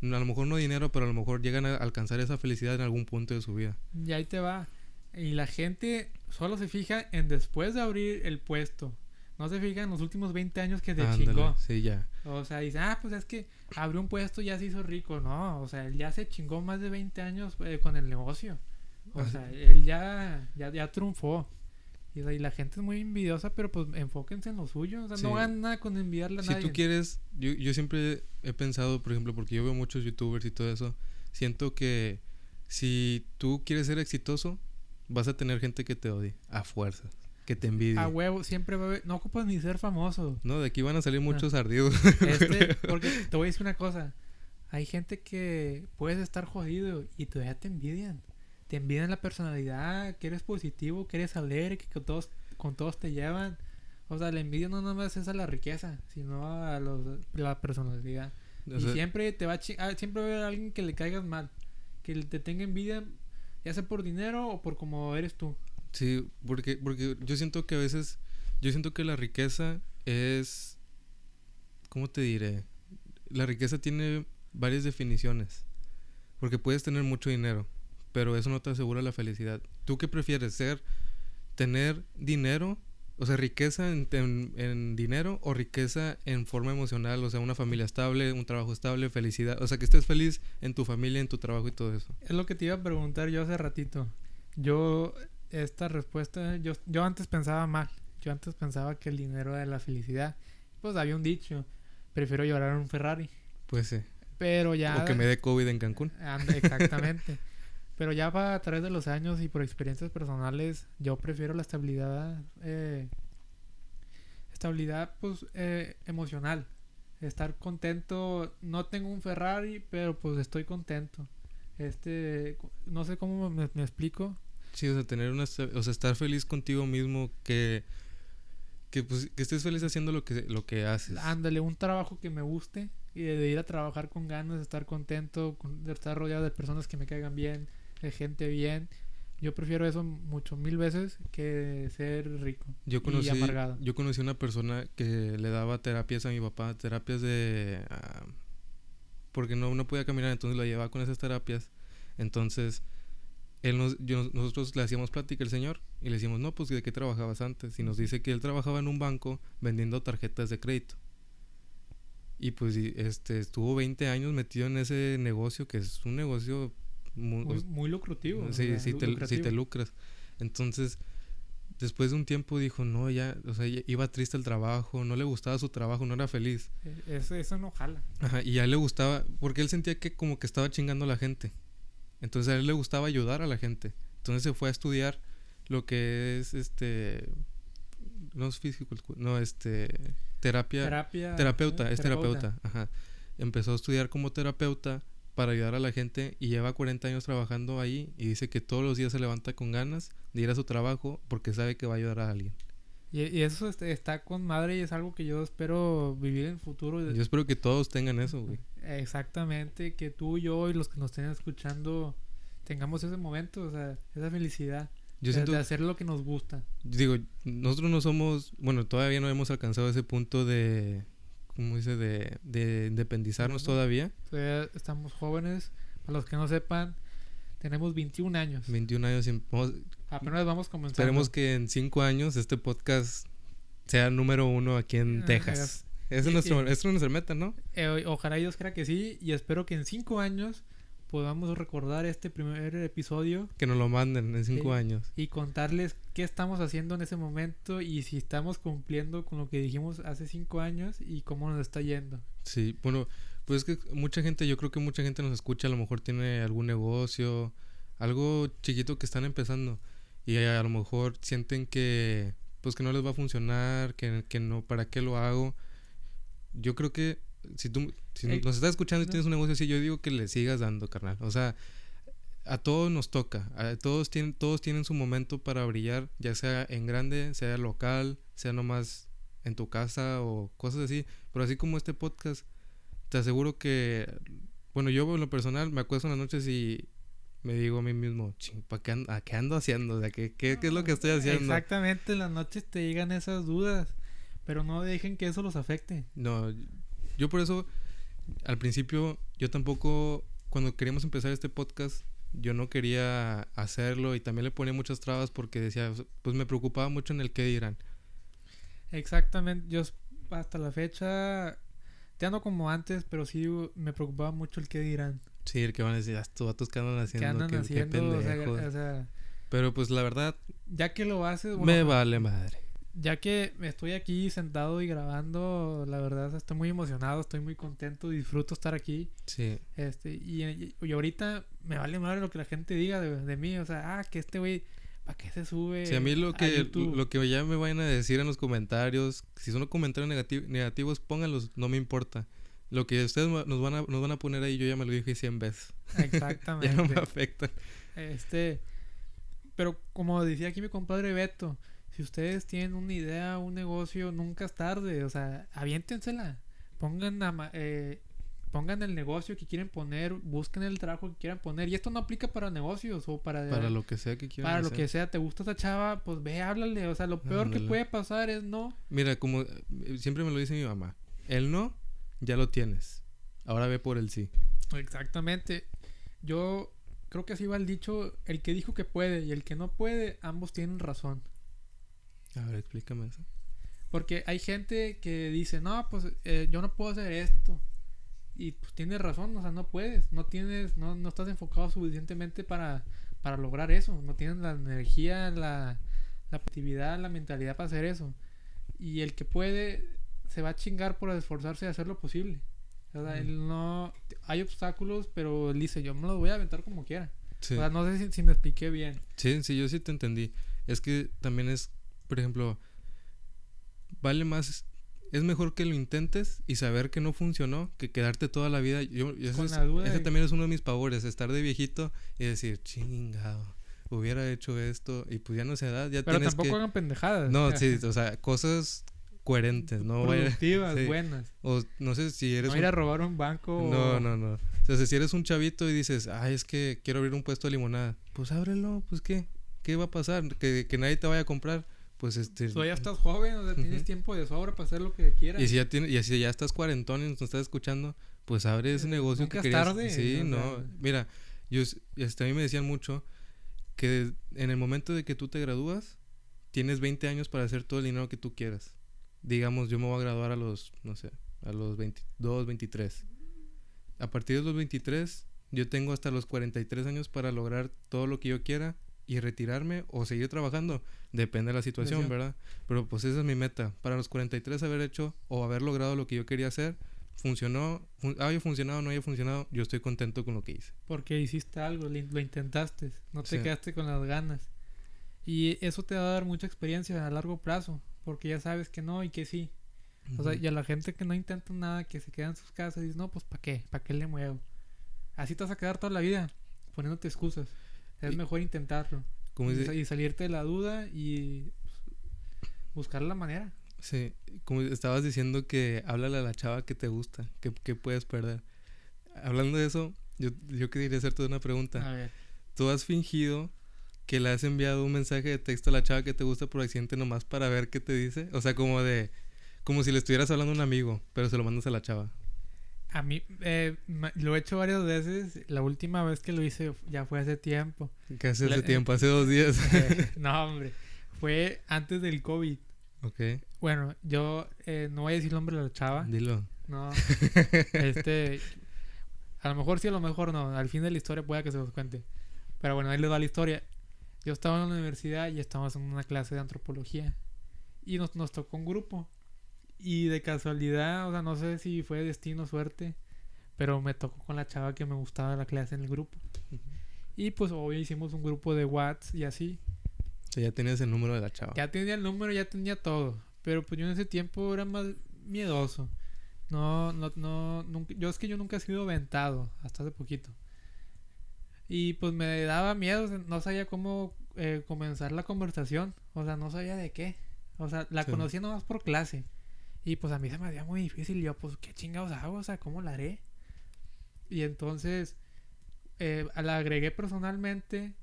a lo mejor no dinero, pero a lo mejor llegan a alcanzar esa felicidad en algún punto de su vida. Y ahí te va. Y la gente solo se fija en después de abrir el puesto. No se fija en los últimos 20 años que se Ándale, chingó. Sí, ya. O sea, dice, ah, pues es que abrió un puesto y ya se hizo rico. No, o sea, él ya se chingó más de 20 años eh, con el negocio. O Así- sea, él ya, ya, ya triunfó. Y, la gente es muy envidiosa, pero pues enfóquense en lo suyo. O sea, no ganan nada con envidiarle a Si nadie. tú quieres, yo, yo siempre he pensado, por ejemplo, porque yo veo muchos youtubers y todo eso, siento que si tú quieres ser exitoso, vas a tener gente que te odie, a fuerzas, que te envidie. A huevo, siempre va a haber... No ocupas ni ser famoso. No, de aquí van a salir muchos ardidos. Este, porque te voy a decir una cosa. Hay gente que puedes estar jodido y todavía te envidian. Te envidian la personalidad, que eres positivo, que eres alegre, que con todos, con todos te llevan. O sea, la envidia no nada más es a la riqueza, sino a los, la personalidad. O y siempre te va a ah, siempre va a haber alguien que le caigas mal. Que te tenga envidia, ya sea por dinero o por como eres tú. Sí, porque, porque yo siento que a veces, yo siento que la riqueza es, ¿cómo te diré? La riqueza tiene varias definiciones, porque puedes tener mucho dinero, pero eso no te asegura la felicidad. ¿Tú qué prefieres ser, tener dinero, o sea, riqueza en, en- en dinero o riqueza en forma emocional, o sea, una familia estable, un trabajo estable, felicidad, o sea, que estés feliz en tu familia, en tu trabajo y todo eso? Es lo que te iba a preguntar yo hace ratito. Yo, esta respuesta, yo, yo antes pensaba mal. Yo antes pensaba que el dinero era la felicidad. Pues había un dicho, prefiero llorar en un Ferrari. Pues sí. Pero ya... O que me dé COVID en Cancún. Exactamente. Pero ya va a través de los años y por experiencias personales, yo prefiero la estabilidad, eh, estabilidad pues eh, emocional. Estar contento. No tengo un Ferrari, pero pues estoy contento. Este, no sé cómo me, me explico. Sí, o sea, tener una, o sea, estar feliz contigo mismo, que, que, pues, que estés feliz haciendo lo que, lo que haces. Ándale, un trabajo que me guste y de ir a trabajar con ganas, de estar contento, con- de estar rodeado de personas que me caigan bien, de gente bien. Yo prefiero eso mucho mil veces que ser rico Yo y conocí, amargado. yo conocí una persona que le daba terapias a mi papá, terapias de, ah, porque no, no podía caminar, entonces lo llevaba con esas terapias. Entonces, él nos, yo- nosotros le hacíamos plática al señor y le decíamos, no, pues de qué trabajabas antes. Y nos dice que él trabajaba en un banco vendiendo tarjetas de crédito. Y pues este estuvo 20 años metido en ese negocio, que es un negocio mu- Muy, muy lucrativo. Sí, sí lu- te, lucrativo. te lucras. Entonces, después de un tiempo dijo, no, ya, o sea, ya iba triste el trabajo, no le gustaba su trabajo, no era feliz. Eh, Eso, eso no jala. Ajá, y a él le gustaba, porque él sentía que como que estaba chingando a la gente. Entonces a él le gustaba ayudar a la gente. Entonces se fue a estudiar lo que es este no es físico, no este terapia, Terapia. terapeuta, ¿eh? es terapeuta, ajá. Empezó a estudiar como terapeuta para ayudar a la gente y lleva 40 años trabajando ahí y dice que todos los días se levanta con ganas de ir a su trabajo porque sabe que va a ayudar a alguien. Y, y eso este, está con madre y es algo que yo espero vivir en el futuro. Yo espero que todos tengan eso, güey. Exactamente, que tú, yo y los que nos estén escuchando tengamos ese momento, o sea, esa felicidad Yo de, siento, de hacer lo que nos gusta. digo, nosotros no somos, bueno, todavía no hemos alcanzado ese punto de, ¿cómo dice? De, de independizarnos todavía. Todavía estamos jóvenes, para los que no sepan, tenemos 21 años. 21 años, vamos- Apenas vamos comenzando. esperemos que en 5 años este podcast sea número uno aquí en Ah, Texas. Esa es, nuestro, es nuestra meta, ¿no? Eh, ojalá Dios crea que sí y espero que en 5 años podamos recordar este primer episodio Que nos lo manden en 5 Sí. años. y contarles qué estamos haciendo en ese momento y si estamos cumpliendo con lo que dijimos hace 5 años y cómo nos está yendo. Sí, bueno, pues es que mucha gente, yo creo que mucha gente nos escucha, a lo mejor tiene algún negocio, algo chiquito que están empezando y a, lo mejor sienten que pues que no les va a funcionar, que, que no, ¿para qué lo hago? Yo creo que si tú si Ey, nos estás escuchando y tienes un negocio así, yo digo que le sigas dando, carnal. O sea, a todos nos toca, a todos tienen todos tienen su momento para brillar, ya sea en grande, sea local, sea nomás en tu casa o cosas así, pero así como este podcast te aseguro que, bueno, yo en lo personal me acuesto en las noches y me digo a mí mismo, ching, ¿pa qué, ando, ¿a qué ando haciendo? O sea, ¿qué, qué, qué es lo que estoy haciendo? Exactamente, en las noches te llegan esas dudas, pero no dejen que eso los afecte. No, yo por eso, al principio, yo tampoco, cuando queríamos empezar este podcast, yo no quería hacerlo y también le ponía muchas trabas porque decía, pues me preocupaba mucho en el qué dirán. Exactamente, yo hasta la fecha te ando como antes, pero sí me preocupaba mucho el qué dirán. Sí, el que van a decir, "Ah, estos vatos que andan haciendo, ¿Qué andan haciendo? O sea, pendejos". o sea, Pero pues la verdad, ya que lo haces, bueno, me vale madre. ya que estoy aquí sentado y grabando, la verdad estoy muy emocionado, estoy muy contento, disfruto estar aquí. Sí, Este, y, y- y ahorita me vale madre lo que la gente diga de, de mí, o sea, ah, que este güey, ¿para qué se sube? Sí, a mí lo que, lo que ya me vayan a decir en los comentarios, si son comentarios negati- negativos, pónganlos, no me importa. Lo que ustedes nos van a, nos van a poner ahí, yo ya me lo dije 100 veces. Exactamente. ya no me afectan. Este, pero como decía aquí mi compadre Beto, si ustedes tienen una idea, un negocio, nunca es tarde, o sea, aviéntensela. Pongan, a eh, pongan el negocio que quieren poner, busquen el trabajo que quieran poner. Y esto no aplica para negocios o para, Para lo que sea que quieran para lo que sea. ¿Te gusta esa chava? Pues ve, háblale. O sea, lo peor que puede pasar es no. Mira, como eh, siempre me lo dice mi mamá, el no, ya lo tienes. Ahora ve por el sí. Exactamente. Yo creo que así va el dicho, el que dijo que puede y el que no puede, ambos tienen razón. A ver, explícame eso. Porque hay gente que dice, no, pues eh, yo no puedo hacer esto. Y pues tienes razón, o sea, no puedes, no tienes, no, no estás enfocado suficientemente para, para lograr eso, no tienes la energía, la, la actividad, la mentalidad para hacer eso. Y el que puede se va a chingar por esforzarse de hacer lo posible. O sea, él no, hay obstáculos, pero él dice, yo me los voy a aventar como quiera. Sí. O sea, no sé si, si me expliqué bien. Sí, sí, yo sí te entendí. Es que también es, por ejemplo, vale más, es mejor que lo intentes y saber que no funcionó que quedarte toda la vida. Yo, es- la duda ese de- también es uno de mis pavores, estar de viejito y decir, chingado, hubiera hecho esto y pues ya no se da, ya Pero tienes tampoco que... hagan pendejadas. No, sí, o sea, cosas coherentes, no productivas, sí. buenas. o no sé si eres No un- ir a robar un banco. No, o- no, no. O sea, si eres un chavito y dices, ay, es que quiero abrir un puesto de limonada, pues ábrelo, pues qué, ¿qué va a pasar? Que, que nadie te vaya a comprar, pues este... Todavía estás joven, o sea, tienes tiempo de sobra para hacer lo que quieras. Y si ya tienes, y si ya estás cuarentón y nos estás escuchando, pues abre ese Eh, negocio nunca que querías. tarde, Sí, no. Mira, yo este, a mí me decían mucho que en el momento de que tú te gradúas, tienes 20 años para hacer todo el dinero que tú quieras. Digamos, yo me voy a graduar a los, no sé, a los 22, 23. A partir de los 23, yo tengo hasta los 43 años para lograr todo lo que yo quiera y retirarme o seguir trabajando. Depende de la situación. ¿verdad? Pero pues esa es mi meta. Para los 43 haber hecho o haber logrado lo que yo quería hacer funcionó, fun- haya funcionado o no haya funcionado, yo estoy contento con lo que hice. Porque hiciste algo, lo intentaste, no te Sí. quedaste con las ganas. Y eso te va a dar mucha experiencia a largo plazo, porque ya sabes que no y que sí. O sea, y a la gente que no intenta nada, que se queda en sus casas, dices, no, pues ¿para qué? ¿Para qué le muevo? Así te vas a quedar toda la vida poniéndote excusas. Es Y- mejor intentarlo. Como dice- y salirte de la duda y pues, buscar la manera. Sí, como estabas diciendo que háblale a la chava que te gusta, que, que puedes perder. Hablando de eso, yo, yo quería hacerte una pregunta. A ver. ¿Tú has fingido que le has enviado un mensaje de texto a la chava que te gusta por accidente nomás para ver qué te dice? O sea, como de... Como si le estuvieras hablando a un amigo, pero se lo mandas a la chava. A mí eh, lo he hecho varias veces. La última vez que lo hice ya fue hace tiempo. ¿Qué hace hace tiempo? Hace dos días. Eh, no, hombre. Fue antes del COVID. ok, Bueno, yo eh, no voy a decir el nombre de la chava. dilo. No. Este. A lo mejor sí, a lo mejor no. Al fin de la historia pueda que se los cuente. Pero bueno, ahí les va la historia. Yo estaba en la universidad y estábamos en una clase de antropología. Y nos, nos tocó un grupo. Y de casualidad, o sea, no sé si fue destino o suerte. Pero me tocó con la chava que me gustaba la clase en el grupo. Y pues hoy hicimos un grupo de Whats y así. O sea, ya tienes el número de la chava. Ya tenía el número, ya tenía todo. Pero pues yo en ese tiempo era más miedoso. No, no, no, nunca, yo es que yo nunca he sido aventado, hasta hace poquito. Y pues me daba miedo, no sabía cómo eh, comenzar la conversación. O sea, no sabía de qué. O sea, la Sí. conocía nomás por clase. Y pues a mí se me hacía muy difícil. Yo, pues, ¿qué chingados hago? O sea, ¿cómo la haré? Y entonces eh, la agregué personalmente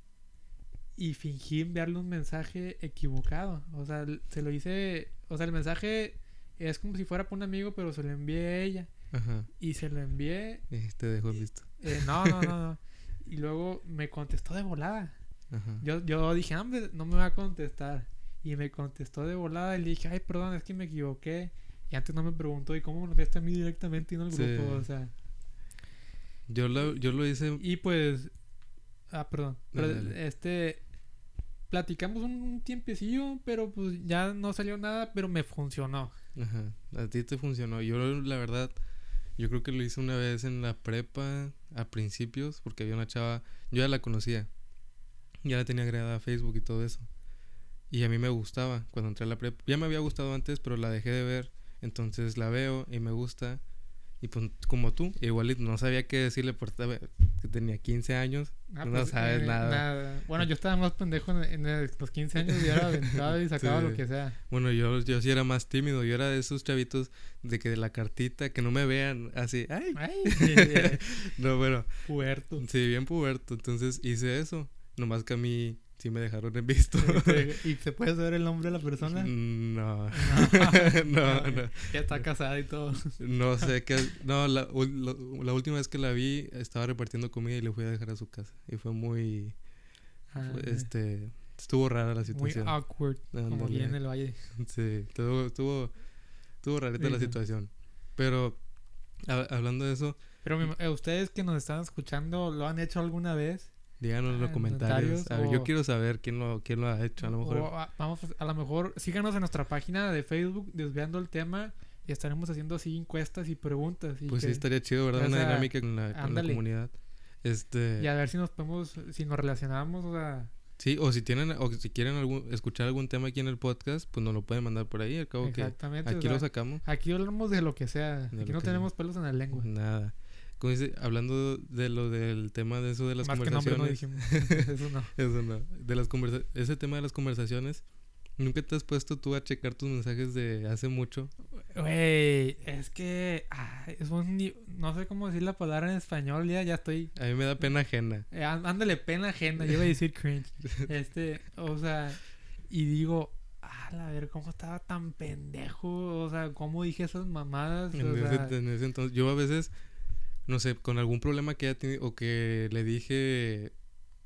y fingí enviarle un mensaje equivocado. O sea, se lo hice. O sea, el mensaje es como si fuera para un amigo, pero se lo envié a ella. Ajá. Y se lo envié. Te dejo visto. eh, no, no, no, no. Y luego me contestó de volada. Ajá. Yo, yo dije, hombre, no me va a contestar. Y me contestó de volada y le dije, ay, perdón, es que me equivoqué. Y antes no me preguntó, ¿y cómo me lo enviaste a mí directamente y no al Sí. grupo? O sea. Yo lo, yo lo hice... Y pues. Ah, perdón. Pero Dale, dale. este. Platicamos un, un tiempecillo, pero pues ya no salió nada, pero me funcionó. Ajá. A ti te funcionó. Yo, la verdad, yo creo que lo hice una vez en la prepa, a principios, porque había una chava, yo ya la conocía. Ya la tenía agregada a Facebook y todo eso. Y a mí me gustaba cuando entré a la prepa. Ya me había gustado antes, pero la dejé de ver. Entonces la veo y me gusta. Y pues como tú, igual y no sabía qué decirle por que tenía 15 años. Ah, No pues, sabes eh, nada. Bueno, yo estaba más pendejo en, en los 15 años y era aventado y sacaba Sí. lo que sea. Bueno, yo, yo sí era más tímido. Yo era de esos chavitos de que de la cartita, que no me vean así. ¡Ay! Ay, No, bueno. puerto. Sí, bien puberto. Entonces hice eso. Nomás que a mí sí me dejaron en visto. ¿Y se puede saber el nombre de la persona? no. No, no, no. Ya está casada y todo. No sé qué. No, la, la última vez que la vi estaba repartiendo comida y le fui a dejar a su casa. Y fue muy. Ah, fue, este. Estuvo rara la muy situación. awkward, como Ándale. aquí en el valle. Sí, estuvo, estuvo, estuvo rarita la situación. Pero, ha- hablando de eso, Pero eh, ustedes que nos están escuchando, ¿lo han hecho alguna vez? Díganos en Ah, los en comentarios. A ver, yo quiero saber quién lo, quién lo ha hecho. A lo mejor. A, vamos, a- a lo mejor síganos en nuestra página de Facebook, desviando el tema, y estaremos haciendo así encuestas y preguntas. Y, pues sí, que- estaría chido, ¿verdad? o Una dinámica con la, con la ándale. comunidad. Este. y a ver si nos podemos, si nos relacionamos, o sea, Sí, o si tienen, o si quieren algún, escuchar algún tema aquí en el podcast, pues nos lo pueden mandar por ahí. Al cabo que exactamente. o aquí sea, lo sacamos. aquí hablamos de lo que sea. De Aquí no que tenemos pelos en la lengua. Nada. Dice, hablando de lo del tema de eso de las Más que nombre no conversaciones. dijimos. Eso no. Eso no. De las conversa ese tema de las conversaciones. ¿Nunca te has puesto tú a checar tus mensajes de hace mucho? Güey, es que ah, es un no sé cómo decir la palabra en español, ya, ya estoy. A mí me da pena ajena. eh, ándale, pena ajena, yo iba a decir cringe. Este, o sea, y digo, ah, a ver, ¿cómo estaba tan pendejo? O sea, ¿cómo dije esas mamadas? En O ese, sea, en ese entonces, yo a veces, no sé, con algún problema que haya tenido o que le dije,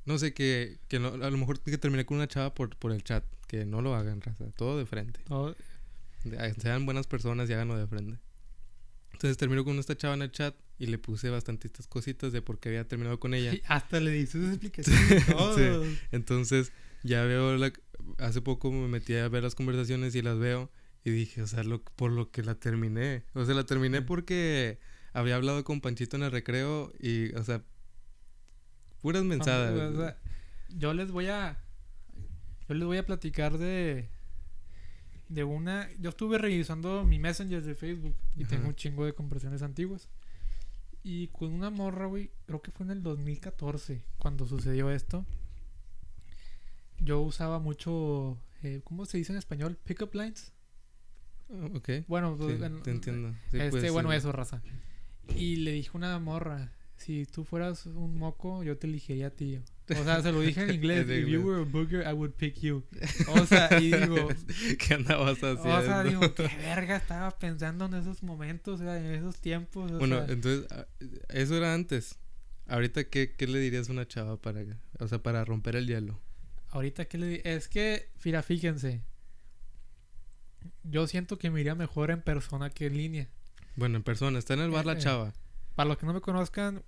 no sé, que, que no, a lo mejor que terminé con una chava por, por el chat, que no lo hagan, raza, todo de frente. De- Sean buenas personas y háganlo de frente. Entonces termino con esta chava en el chat y le puse bastantitas cositas de por qué había terminado con ella. y hasta le dices explicaciones y todo. Entonces ya veo la... Hace poco me metí a ver las conversaciones y las veo Y dije, o sea, lo, por lo que la terminé. O sea, la terminé Mm. porque había hablado con Panchito en el recreo y, o sea, puras mensadas. O sea, yo les voy a. Yo les voy a platicar de. De una. Yo estuve revisando mi Messenger de Facebook y Ajá. tengo un chingo de conversaciones antiguas. Y con una morra, güey, creo que fue en el 2014 cuando sucedió esto. Yo usaba mucho. eh, ¿Cómo se dice en español? Pickup lines. Ok. Bueno, Sí, pues, en- te entiendo. Sí, este, puede bueno, eso, raza. Y le dijo una morra, si tú fueras un moco, yo te elegiría a ti. O sea, se lo dije en inglés. If you were a booger, I would pick you. O sea, y digo, ¿Qué andabas haciendo? o sea, digo, qué verga estaba pensando en esos momentos, o sea, en esos tiempos. O bueno, sea, entonces, ah, eso era antes. Ahorita, ¿qué, ¿qué le dirías a una chava para, o sea, para romper el hielo? ahorita que le di- es que, mira, fíjense. Yo siento que me iría mejor en persona que en línea. Bueno, en persona, está en el bar la Eh, chava. Para los que no me conozcan,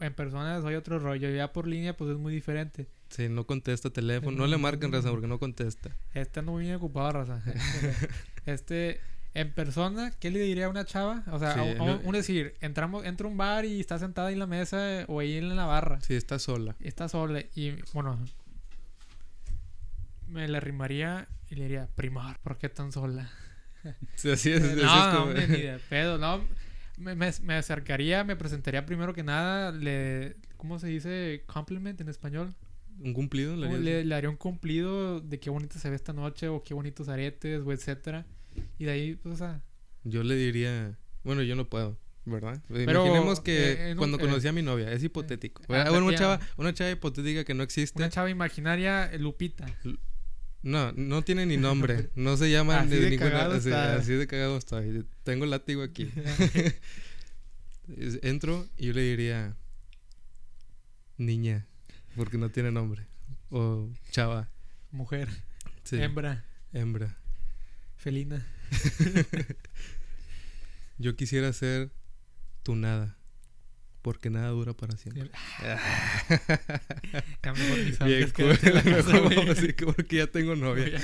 en persona soy otro rollo. Ya por línea, pues es muy diferente. Sí, no contesta teléfono. No le marquen raza porque no contesta. Ando muy bien ocupado, raza. este, en persona, ¿qué le diría a una chava? O sea, Sí, a- a no- un, un decir, entramos, entra a un bar y está sentada ahí en la mesa eh, o ahí en la barra. Sí, está sola. Está sola y, bueno, me le rimaría y le diría, primar, ¿por qué tan sola? Sí, así es. así es no, no, como- hombre, ni de pedo, no. Me, me, me acercaría, me presentaría primero que nada, le, ¿cómo se dice? Compliment en español. ¿Un cumplido? ¿Le? Le, le haría un cumplido de qué bonito se ve esta noche o qué bonitos aretes o etcétera. Y de ahí, pues, o sea, Yo le diría... Bueno, yo no puedo, ¿verdad? Pero, Imaginemos que eh, un- cuando eh, conocí a mi novia, es hipotético. ah, bueno, una chava, una chava hipotética que no existe. una chava imaginaria, eh, Lupita. No, no tiene ni nombre. No se llama Así de de ninguna. cagado Así, está. así de cagado estoy. Tengo el látigo aquí. Entro y yo le diría. Niña. Porque no tiene nombre. O chava. Mujer, Sí. hembra, Hembra. felina. Yo quisiera ser tu nada. Porque nada dura para siempre. Bien cool. así que porque ya tengo novia.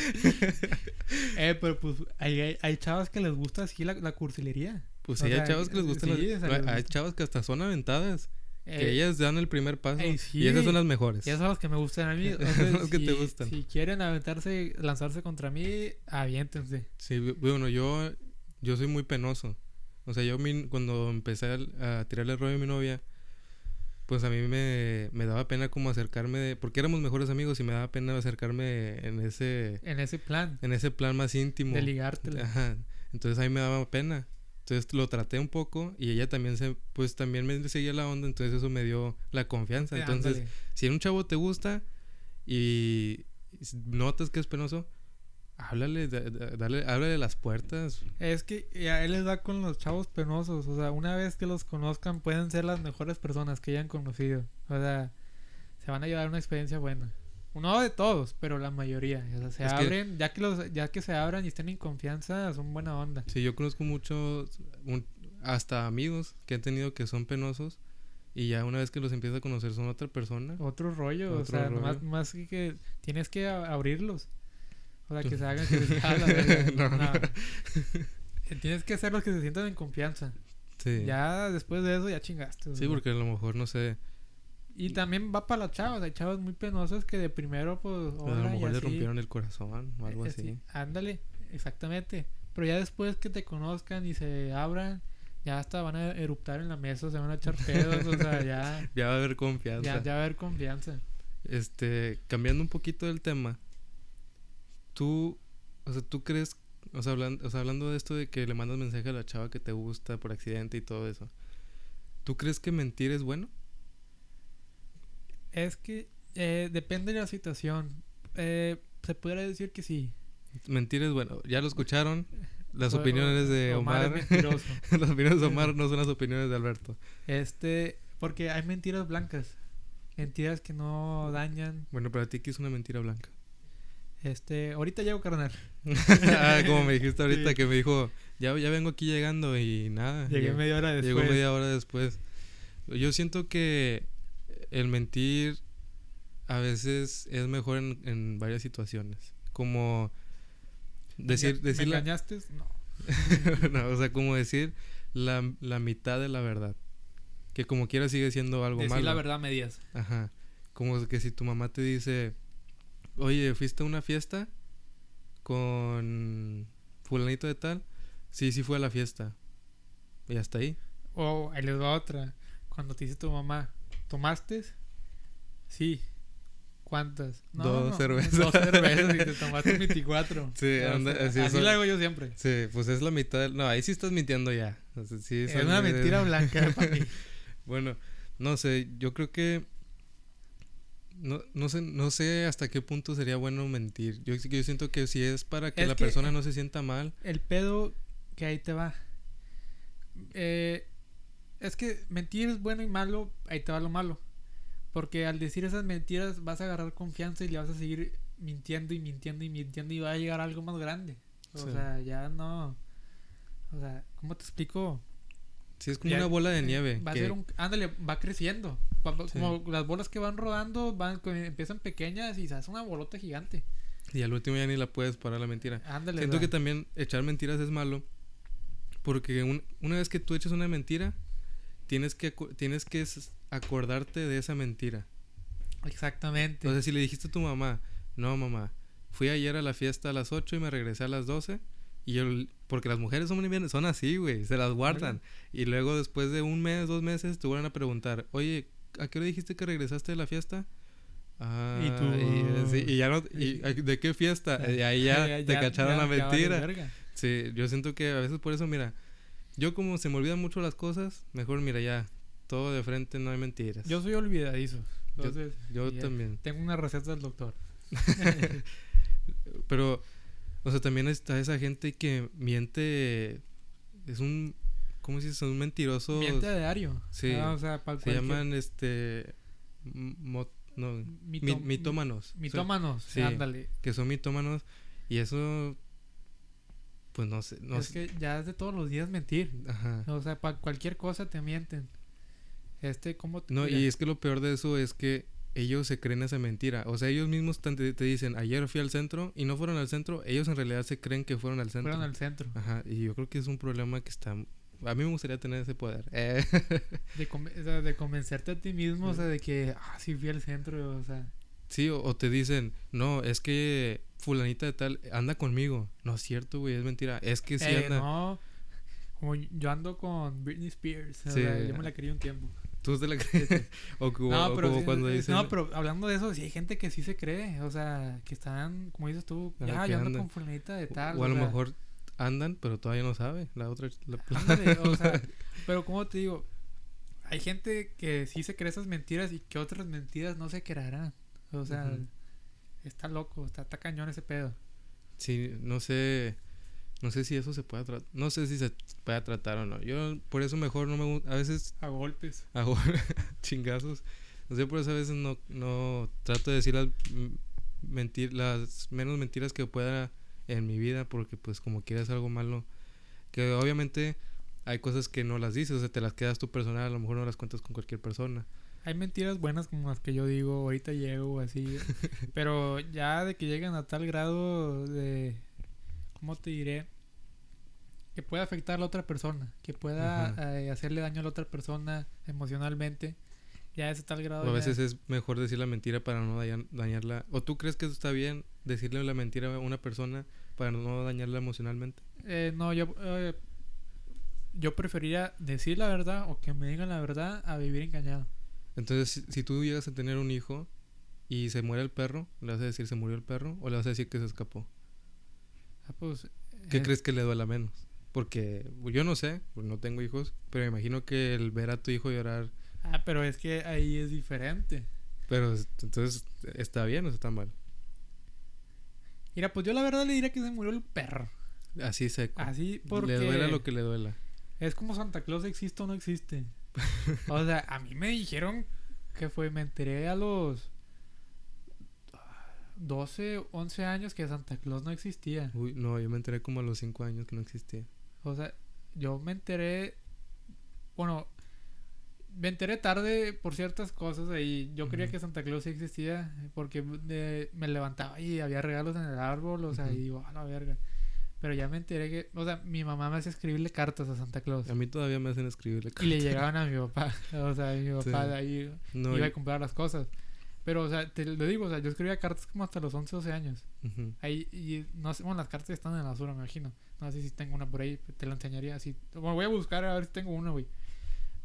eh, pero pues hay, hay, chavas que les gusta así la, la cursilería. Pues O sí, hay chavas que les gustan sí, las- les Hay chavas que hasta son aventadas. que Eh, ellas dan el primer paso. ey, Y esas son las mejores. Y esos son los que me gustan a mí. Son Entonces, los que te si- gustan. Si quieren aventarse, lanzarse contra mí, aviéntense. Sí, bu- bueno, yo, yo soy muy penoso. O sea, yo mi- cuando empecé al- a, tirarle el rollo a mi novia, pues a mí me, me daba pena como acercarme, de- porque éramos mejores amigos y me daba pena acercarme en ese, En ese plan en ese plan más íntimo. de ligártela. Ajá. Entonces a mí me daba pena. Entonces lo traté un poco y ella también se, pues también me seguía la onda, entonces eso me dio la confianza. Entonces, ándale. si un chavo te gusta y notas que es penoso, háblale, da- da- dale, háblale las puertas. Es que a él les da con los chavos penosos. O sea, una vez que los conozcan, pueden ser las mejores personas que hayan conocido. O sea, se van a llevar una experiencia buena. No de todos, pero la mayoría. O sea, se Es que- abren, ya que los, ya que se abran y estén en confianza, son buena onda. Sí, yo conozco muchos, un- hasta amigos que han tenido que son penosos y ya una vez que los empiezas a conocer son otra persona. Otro rollo, o sea, rollo. Más, más que, tienes que abrirlos. O sea, que se hagan que se a la verga. No, No. no. Eh, Tienes que hacer los que se sientan en confianza. Sí. Ya después de eso ya chingaste. Sí, porque a lo mejor, no sé, Y también va para las chavas. Hay chavas muy penosas que de primero, pues. a lo mejor le así. rompieron el corazón o algo Eh, así. sí, ándale, exactamente. Pero ya después que te conozcan y se abran, ya hasta van a eruptar en la mesa, se van a echar pedos, o sea, ya, Ya va a haber confianza. ya, ya va a haber confianza. Este, cambiando un poquito del tema, tú, o sea, tú crees, o sea, hablando, o sea, hablando de esto de que le mandas mensaje a la chava que te gusta por accidente y todo eso, ¿tú crees que mentir es bueno? Es que eh, depende de la situación. Eh, se podría decir que sí. Mentir es bueno. Ya lo escucharon. Las opiniones de Omar Omar. es las opiniones de Omar no son las opiniones de Alberto. Este, porque hay mentiras blancas. Mentiras que no dañan. Bueno, para ti, ¿qué es una mentira blanca? Este, ahorita llego, carnal. ah, como me dijiste ahorita Sí. que me dijo, ya, ya vengo aquí llegando y nada. Llegué lleg- media hora después. Llegó media hora después. Yo siento que el mentir a veces es mejor en, en varias situaciones. Como Decir, ¿Me decir engañaste? No. no, o sea, como decir la, la mitad de la verdad. Que como quiera sigue siendo algo Decir malo. la verdad medias. Ajá. Como que si tu mamá te dice, oye, ¿fuiste a una fiesta con fulanito de tal? Sí, sí fue a la fiesta. Y hasta ahí. O ahí les va otra. Cuando te dice tu mamá, ¿tomaste? Sí. ¿Cuántas? Dos cervezas. Dos cervezas y te tomaste 24. Sí, anda- así así lo hago yo siempre. Sí, pues es la mitad. del- No, ahí sí estás mintiendo ya. O sea, sí, Es una mentira blanca para mí. Bueno, no sé, yo creo que no, no sé, no sé hasta qué punto sería bueno mentir. Yo, yo siento que si es para que Es la que- persona no se sienta mal, El pedo que ahí te va. Eh, es que mentir es bueno y malo, ahí te va lo malo. Porque al decir esas mentiras vas a agarrar confianza y le vas a seguir mintiendo y mintiendo y mintiendo y va a llegar a algo más grande. O Sí. sea, ya no. O sea, ¿cómo te explico? si es como Ya- una bola de nieve. Va a que- ser un. Ándale, va creciendo. Sí. Como las bolas que van rodando, van empiezan pequeñas y se hace una bolota gigante. Y al último ya ni la puedes parar la mentira. Ándale. Siento que también echar mentiras es malo. Porque un- una vez que tú eches una mentira, tienes que, tienes que acordarte de esa mentira. Exactamente. Entonces, si le dijiste a tu mamá, no, mamá, fui ayer a la fiesta a las 8 y me regresé a las 12. Y yo, porque las mujeres son, bien- son así, güey, se las guardan. Y luego, después de un mes, dos meses, te vuelven a preguntar, oye, ¿a qué hora dijiste que regresaste de la fiesta? Ah, Y tú- y, sí, y ya no, y, ¿de qué fiesta? Y ahí ya, te cacharon la ya mentira. Sí, yo siento que a veces por eso, mira, yo como se me olvidan mucho las cosas, mejor mira ya, todo de frente, no hay mentiras. Yo soy olvidadizo. Yo- Entonces, yo también. Tengo una receta del doctor. Pero, o sea, también está esa gente que miente, es un, ¿cómo se dice? Un mentiroso. Miente a diario. Sí. Ah, o sea, para se llaman, este, mo- no, mi- mitómanos. Son- mitómanos. Sí. Ándale. que son mitómanos y eso, pues no sé, no es sé. que ya es de todos los días mentir. Ajá. O sea, para cualquier cosa te mienten. Este, ¿cómo te No, y es que lo peor de eso es que ellos se creen esa mentira. O sea, ellos mismos te, te dicen, ayer fui al centro y no fueron al centro. Ellos en realidad se creen que fueron al centro. fueron al centro? Ajá, y yo creo que es un problema que está... A mí me gustaría tener ese poder. Eh, De, o sea, de convencerte a ti mismo, o sea, de que, ah, sí fui al centro, o sea. sí, o, o te dicen, no, es que fulanita de tal anda conmigo. No es cierto, güey, es mentira. Es que sí eh, anda. no, como yo ando con Britney Spears, o Sí. sea, yo me la quería un tiempo. Tú te la crees. o como, No, o pero, como sí, cuando eh, dicen... no, pero hablando de eso, sí hay gente que sí se cree, o sea, que están, como dices tú, ya, yo ando con fulanita de tal. o a lo sea, mejor andan, pero todavía no sabe. La otra... la- ándale, o sea, pero como te digo, hay gente que sí se cree esas mentiras y que otras mentiras no se creerán. O sea, está loco, está, está cañón ese pedo. Sí, no sé. No sé si eso se puede tratar. No sé si se puede tratar o no. Yo por eso mejor no me gusta. A veces A golpes. hago chingazos. No sé, por eso a veces no, no trato de decir las, mentir, las menos mentiras que pueda en mi vida. Porque pues como quieras algo malo. Que obviamente hay cosas que no las dices. O sea, te las quedas tú personal. A lo mejor no las cuentas con cualquier persona. Hay mentiras buenas como las que yo digo, ahorita llego o así. pero ya de que llegan a tal grado de. ¿Cómo te diré? Que pueda afectar a la otra persona. Que pueda eh, hacerle daño a la otra persona emocionalmente. Ya es a tal grado. O a ya- veces es mejor decir la mentira para no dañar- dañarla. ¿O tú crees que eso está bien? Decirle la mentira a una persona para no dañarla emocionalmente. Eh, no, yo. eh, yo preferiría decir la verdad o que me digan la verdad a vivir engañado. Entonces, si, si tú llegas a tener un hijo y se muere el perro, ¿le vas a decir se murió el perro o le vas a decir que se escapó? Ah, pues. ¿Qué eh, crees que le duela menos? Porque pues, yo no sé, pues, no tengo hijos, pero me imagino que el ver a tu hijo llorar, Ah, pero es que ahí es diferente. pero es- entonces está bien o está mal. Mira, pues yo la verdad le diría que se murió el perro. Así seco. Así porque. Le duela lo que le duela. Es como Santa Claus existe o no existe. o sea, a mí me dijeron que fue, me enteré a los 12, 11 años que Santa Claus no existía. Uy, no, yo me enteré como a los 5 años que no existía. O sea, yo me enteré, bueno, me enteré tarde por ciertas cosas y yo creía Ujú. que Santa Claus sí existía porque de- me levantaba y había regalos en el árbol, o sea, Ujú. y digo, a la verga. Pero ya me enteré que, o sea, mi mamá me hace escribirle cartas a Santa Claus. A mí todavía me hacen escribirle Y le llegaban a mi papá. O sea, mi papá Sí. de ahí No, iba y- a comprar las cosas. Pero, o sea, te lo digo, o sea, yo escribía cartas como hasta los 11, 12 años. Ujú. Ahí, y no sé, bueno, las cartas están en la basura, me imagino. No sé si tengo una por ahí, te la enseñaría así. Bueno, voy a buscar a ver si tengo una, güey.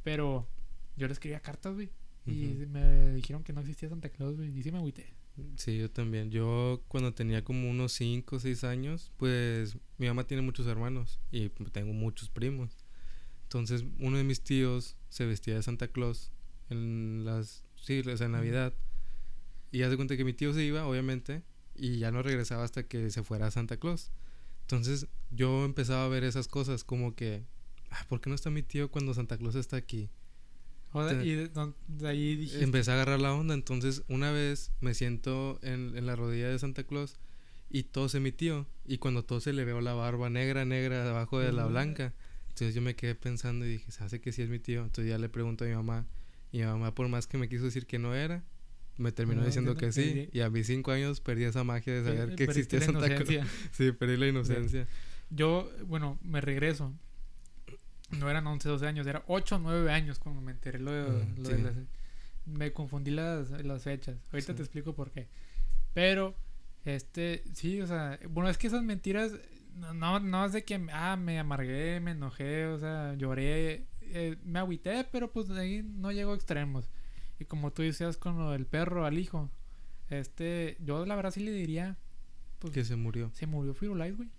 Pero yo le escribía cartas, güey. Y me dijeron que no existía Santa Claus, güey. Y sí me agüité. Sí, yo también. Yo cuando tenía como unos 5 o 6 años, pues mi mamá tiene muchos hermanos y tengo muchos primos. Entonces uno de mis tíos se vestía de Santa Claus en las... Sí, o sea, en Navidad. Y hace cuenta que mi tío se iba, obviamente, y ya no regresaba hasta que se fuera a Santa Claus. Entonces yo empezaba a ver esas cosas como que, ah, ¿por qué no está mi tío cuando Santa Claus está aquí? Te- y de, ahí dije, Empecé a agarrar la onda, entonces una vez me siento en, en la rodilla de Santa Claus y tose mi tío. Y cuando tose le veo la barba negra, negra debajo de la blanca. Entonces yo me quedé pensando y dije, se hace que sí es mi tío. Entonces ya le pregunto a mi mamá. Y mi mamá, por más que me quiso decir que no era, me terminó No, diciendo que que sí. Y a mis cinco años perdí esa magia de saber que existía Santa Claus. Sí, perdí la inocencia. Yo, bueno, me regreso. No eran 11, 12 años, era 8 o 9 años cuando me enteré lo de, Mm, lo sí. de las... Me confundí las, las fechas. Ahorita Sí. te explico por qué. Pero, este, sí, o sea, bueno, es que esas mentiras, no, no, no es de que, ah, me amargué, me enojé, o sea, lloré, eh, me agüité, pero pues de ahí no llego a extremos. Y como tú decías con lo del perro al hijo, este, yo la verdad sí le diría, pues, Que se murió. se murió Firulais, güey.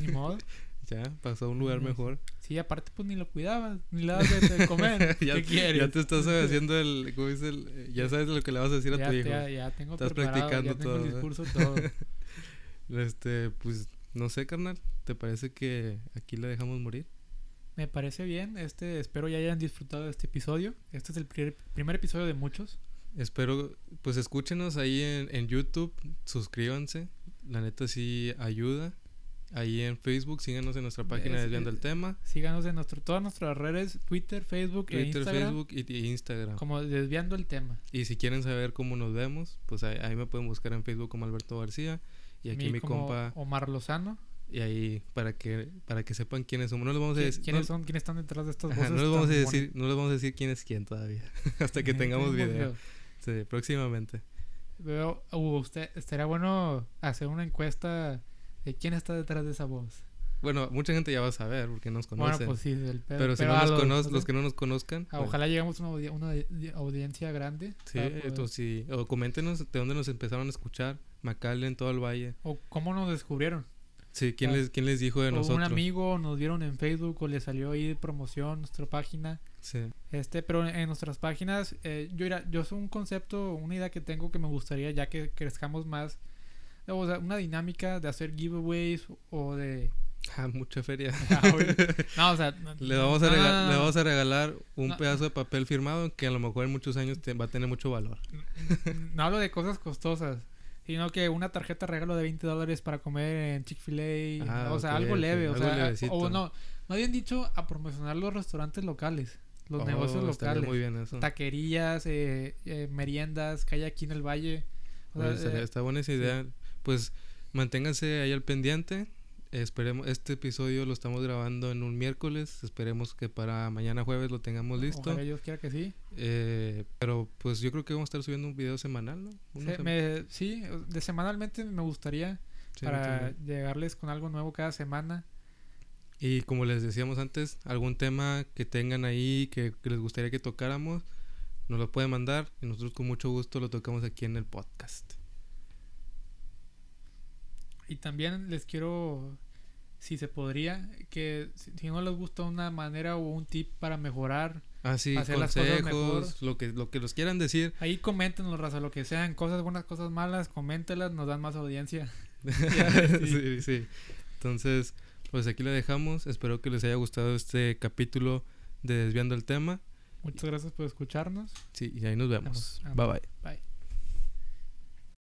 Ni modo. Ya, pasó a un lugar mejor. Sí, aparte pues ni lo cuidabas, ni le dabas de, comer. ya, ¿Qué quieres? ya te estás haciendo el, ¿cómo dice el- eh, Ya sabes lo que le vas a decir a tu hijo. ya, ya tengo Estás practicando ya tengo todo, el ¿eh? discurso todo. Este, pues, no sé, carnal. ¿Te parece que aquí la dejamos morir? Me parece bien, este, espero ya hayan disfrutado de este episodio. Este es el primer, primer episodio de muchos. Espero, pues escúchenos ahí en, en YouTube, suscríbanse, la neta sí ayuda. Ahí en Facebook, síganos en nuestra página Es- Desviando eh, el Tema, Síganos en nuestro, todas nuestras redes, Twitter, Facebook e Twitter, Instagram, Facebook y, y Instagram. como desviando el tema. Y si quieren saber cómo nos vemos, pues ahí, ahí me pueden buscar en Facebook como Alberto García y aquí mi como compa Omar Lozano. y ahí para que para que sepan quiénes somos. No les vamos a ¿Qui- decir ¿Quiénes no- son? ¿Quiénes están detrás de estas ajá, voces? no les vamos a decir, no les vamos a decir quién es quién todavía hasta que tengamos video. Sí, próximamente. Veo, uh, usted, estaría bueno hacer una encuesta de quién está detrás de esa voz. Bueno, mucha gente ya va a saber porque nos conocen. Bueno, pues sí, del pedo. pero si pero no nos los- los que no nos conozcan, ah, pues, Ojalá lleguemos a una, audi- una audi- audiencia grande. sí, entonces sí, o coméntenos de dónde nos empezaron a escuchar, McAllen, todo el valle. O cómo nos descubrieron. Sí, quién les quién les dijo de o nosotros. un amigo nos vieron en Facebook o le salió ahí promoción nuestra página. Sí. Este, pero en nuestras páginas, eh, yo, yo soy un concepto, una idea que tengo que me gustaría ya que crezcamos más. O sea, una dinámica de hacer giveaways o de. Ah, mucha feria. Ah, no, o sea. no- Le vamos, a no, no, regal- no, le no. vamos a regalar un No. pedazo de papel firmado que a lo mejor en muchos años te- va a tener mucho valor. No hablo de cosas costosas, sino que una tarjeta regalo de 20 dólares para comer en Chick-fil-A, Ah, o sea, algo leve, o algo sea, levecito. o no, más bien dicho, a promocionar los restaurantes locales, los Oh, negocios locales, muy bien eso. taquerías, eh, eh, meriendas que hay aquí en el valle. O sea, Oye, estaría- eh, está buena esa idea. Pues manténganse ahí al pendiente. Esperemos, este episodio lo estamos grabando en un miércoles. Esperemos que para mañana jueves lo tengamos listo. Ojalá Dios quiera que sí. Eh, pero pues yo creo que vamos a estar subiendo un video semanal, ¿no? Uno Se- sem- me- sí, de semanalmente me gustaría sí, para llegarles con algo nuevo cada semana. Y como les decíamos antes, algún tema que tengan ahí que, que les gustaría que tocáramos, nos lo pueden mandar y nosotros con mucho gusto lo tocamos aquí en el podcast. Y también les quiero, si se podría, que si, no les gusta una manera o un tip para mejorar, Ah, Hacer las cosas consejos, lo que, lo que los quieran decir. ahí coméntenlo, raza, lo que sean, cosas buenas, cosas malas, coméntelas, nos dan más audiencia. sí, sí. Entonces, pues aquí lo dejamos. Espero que les haya gustado este capítulo de Desviando el Tema. Muchas gracias por escucharnos. Sí, y ahí nos vemos. Vamos, Bye bye. Bye.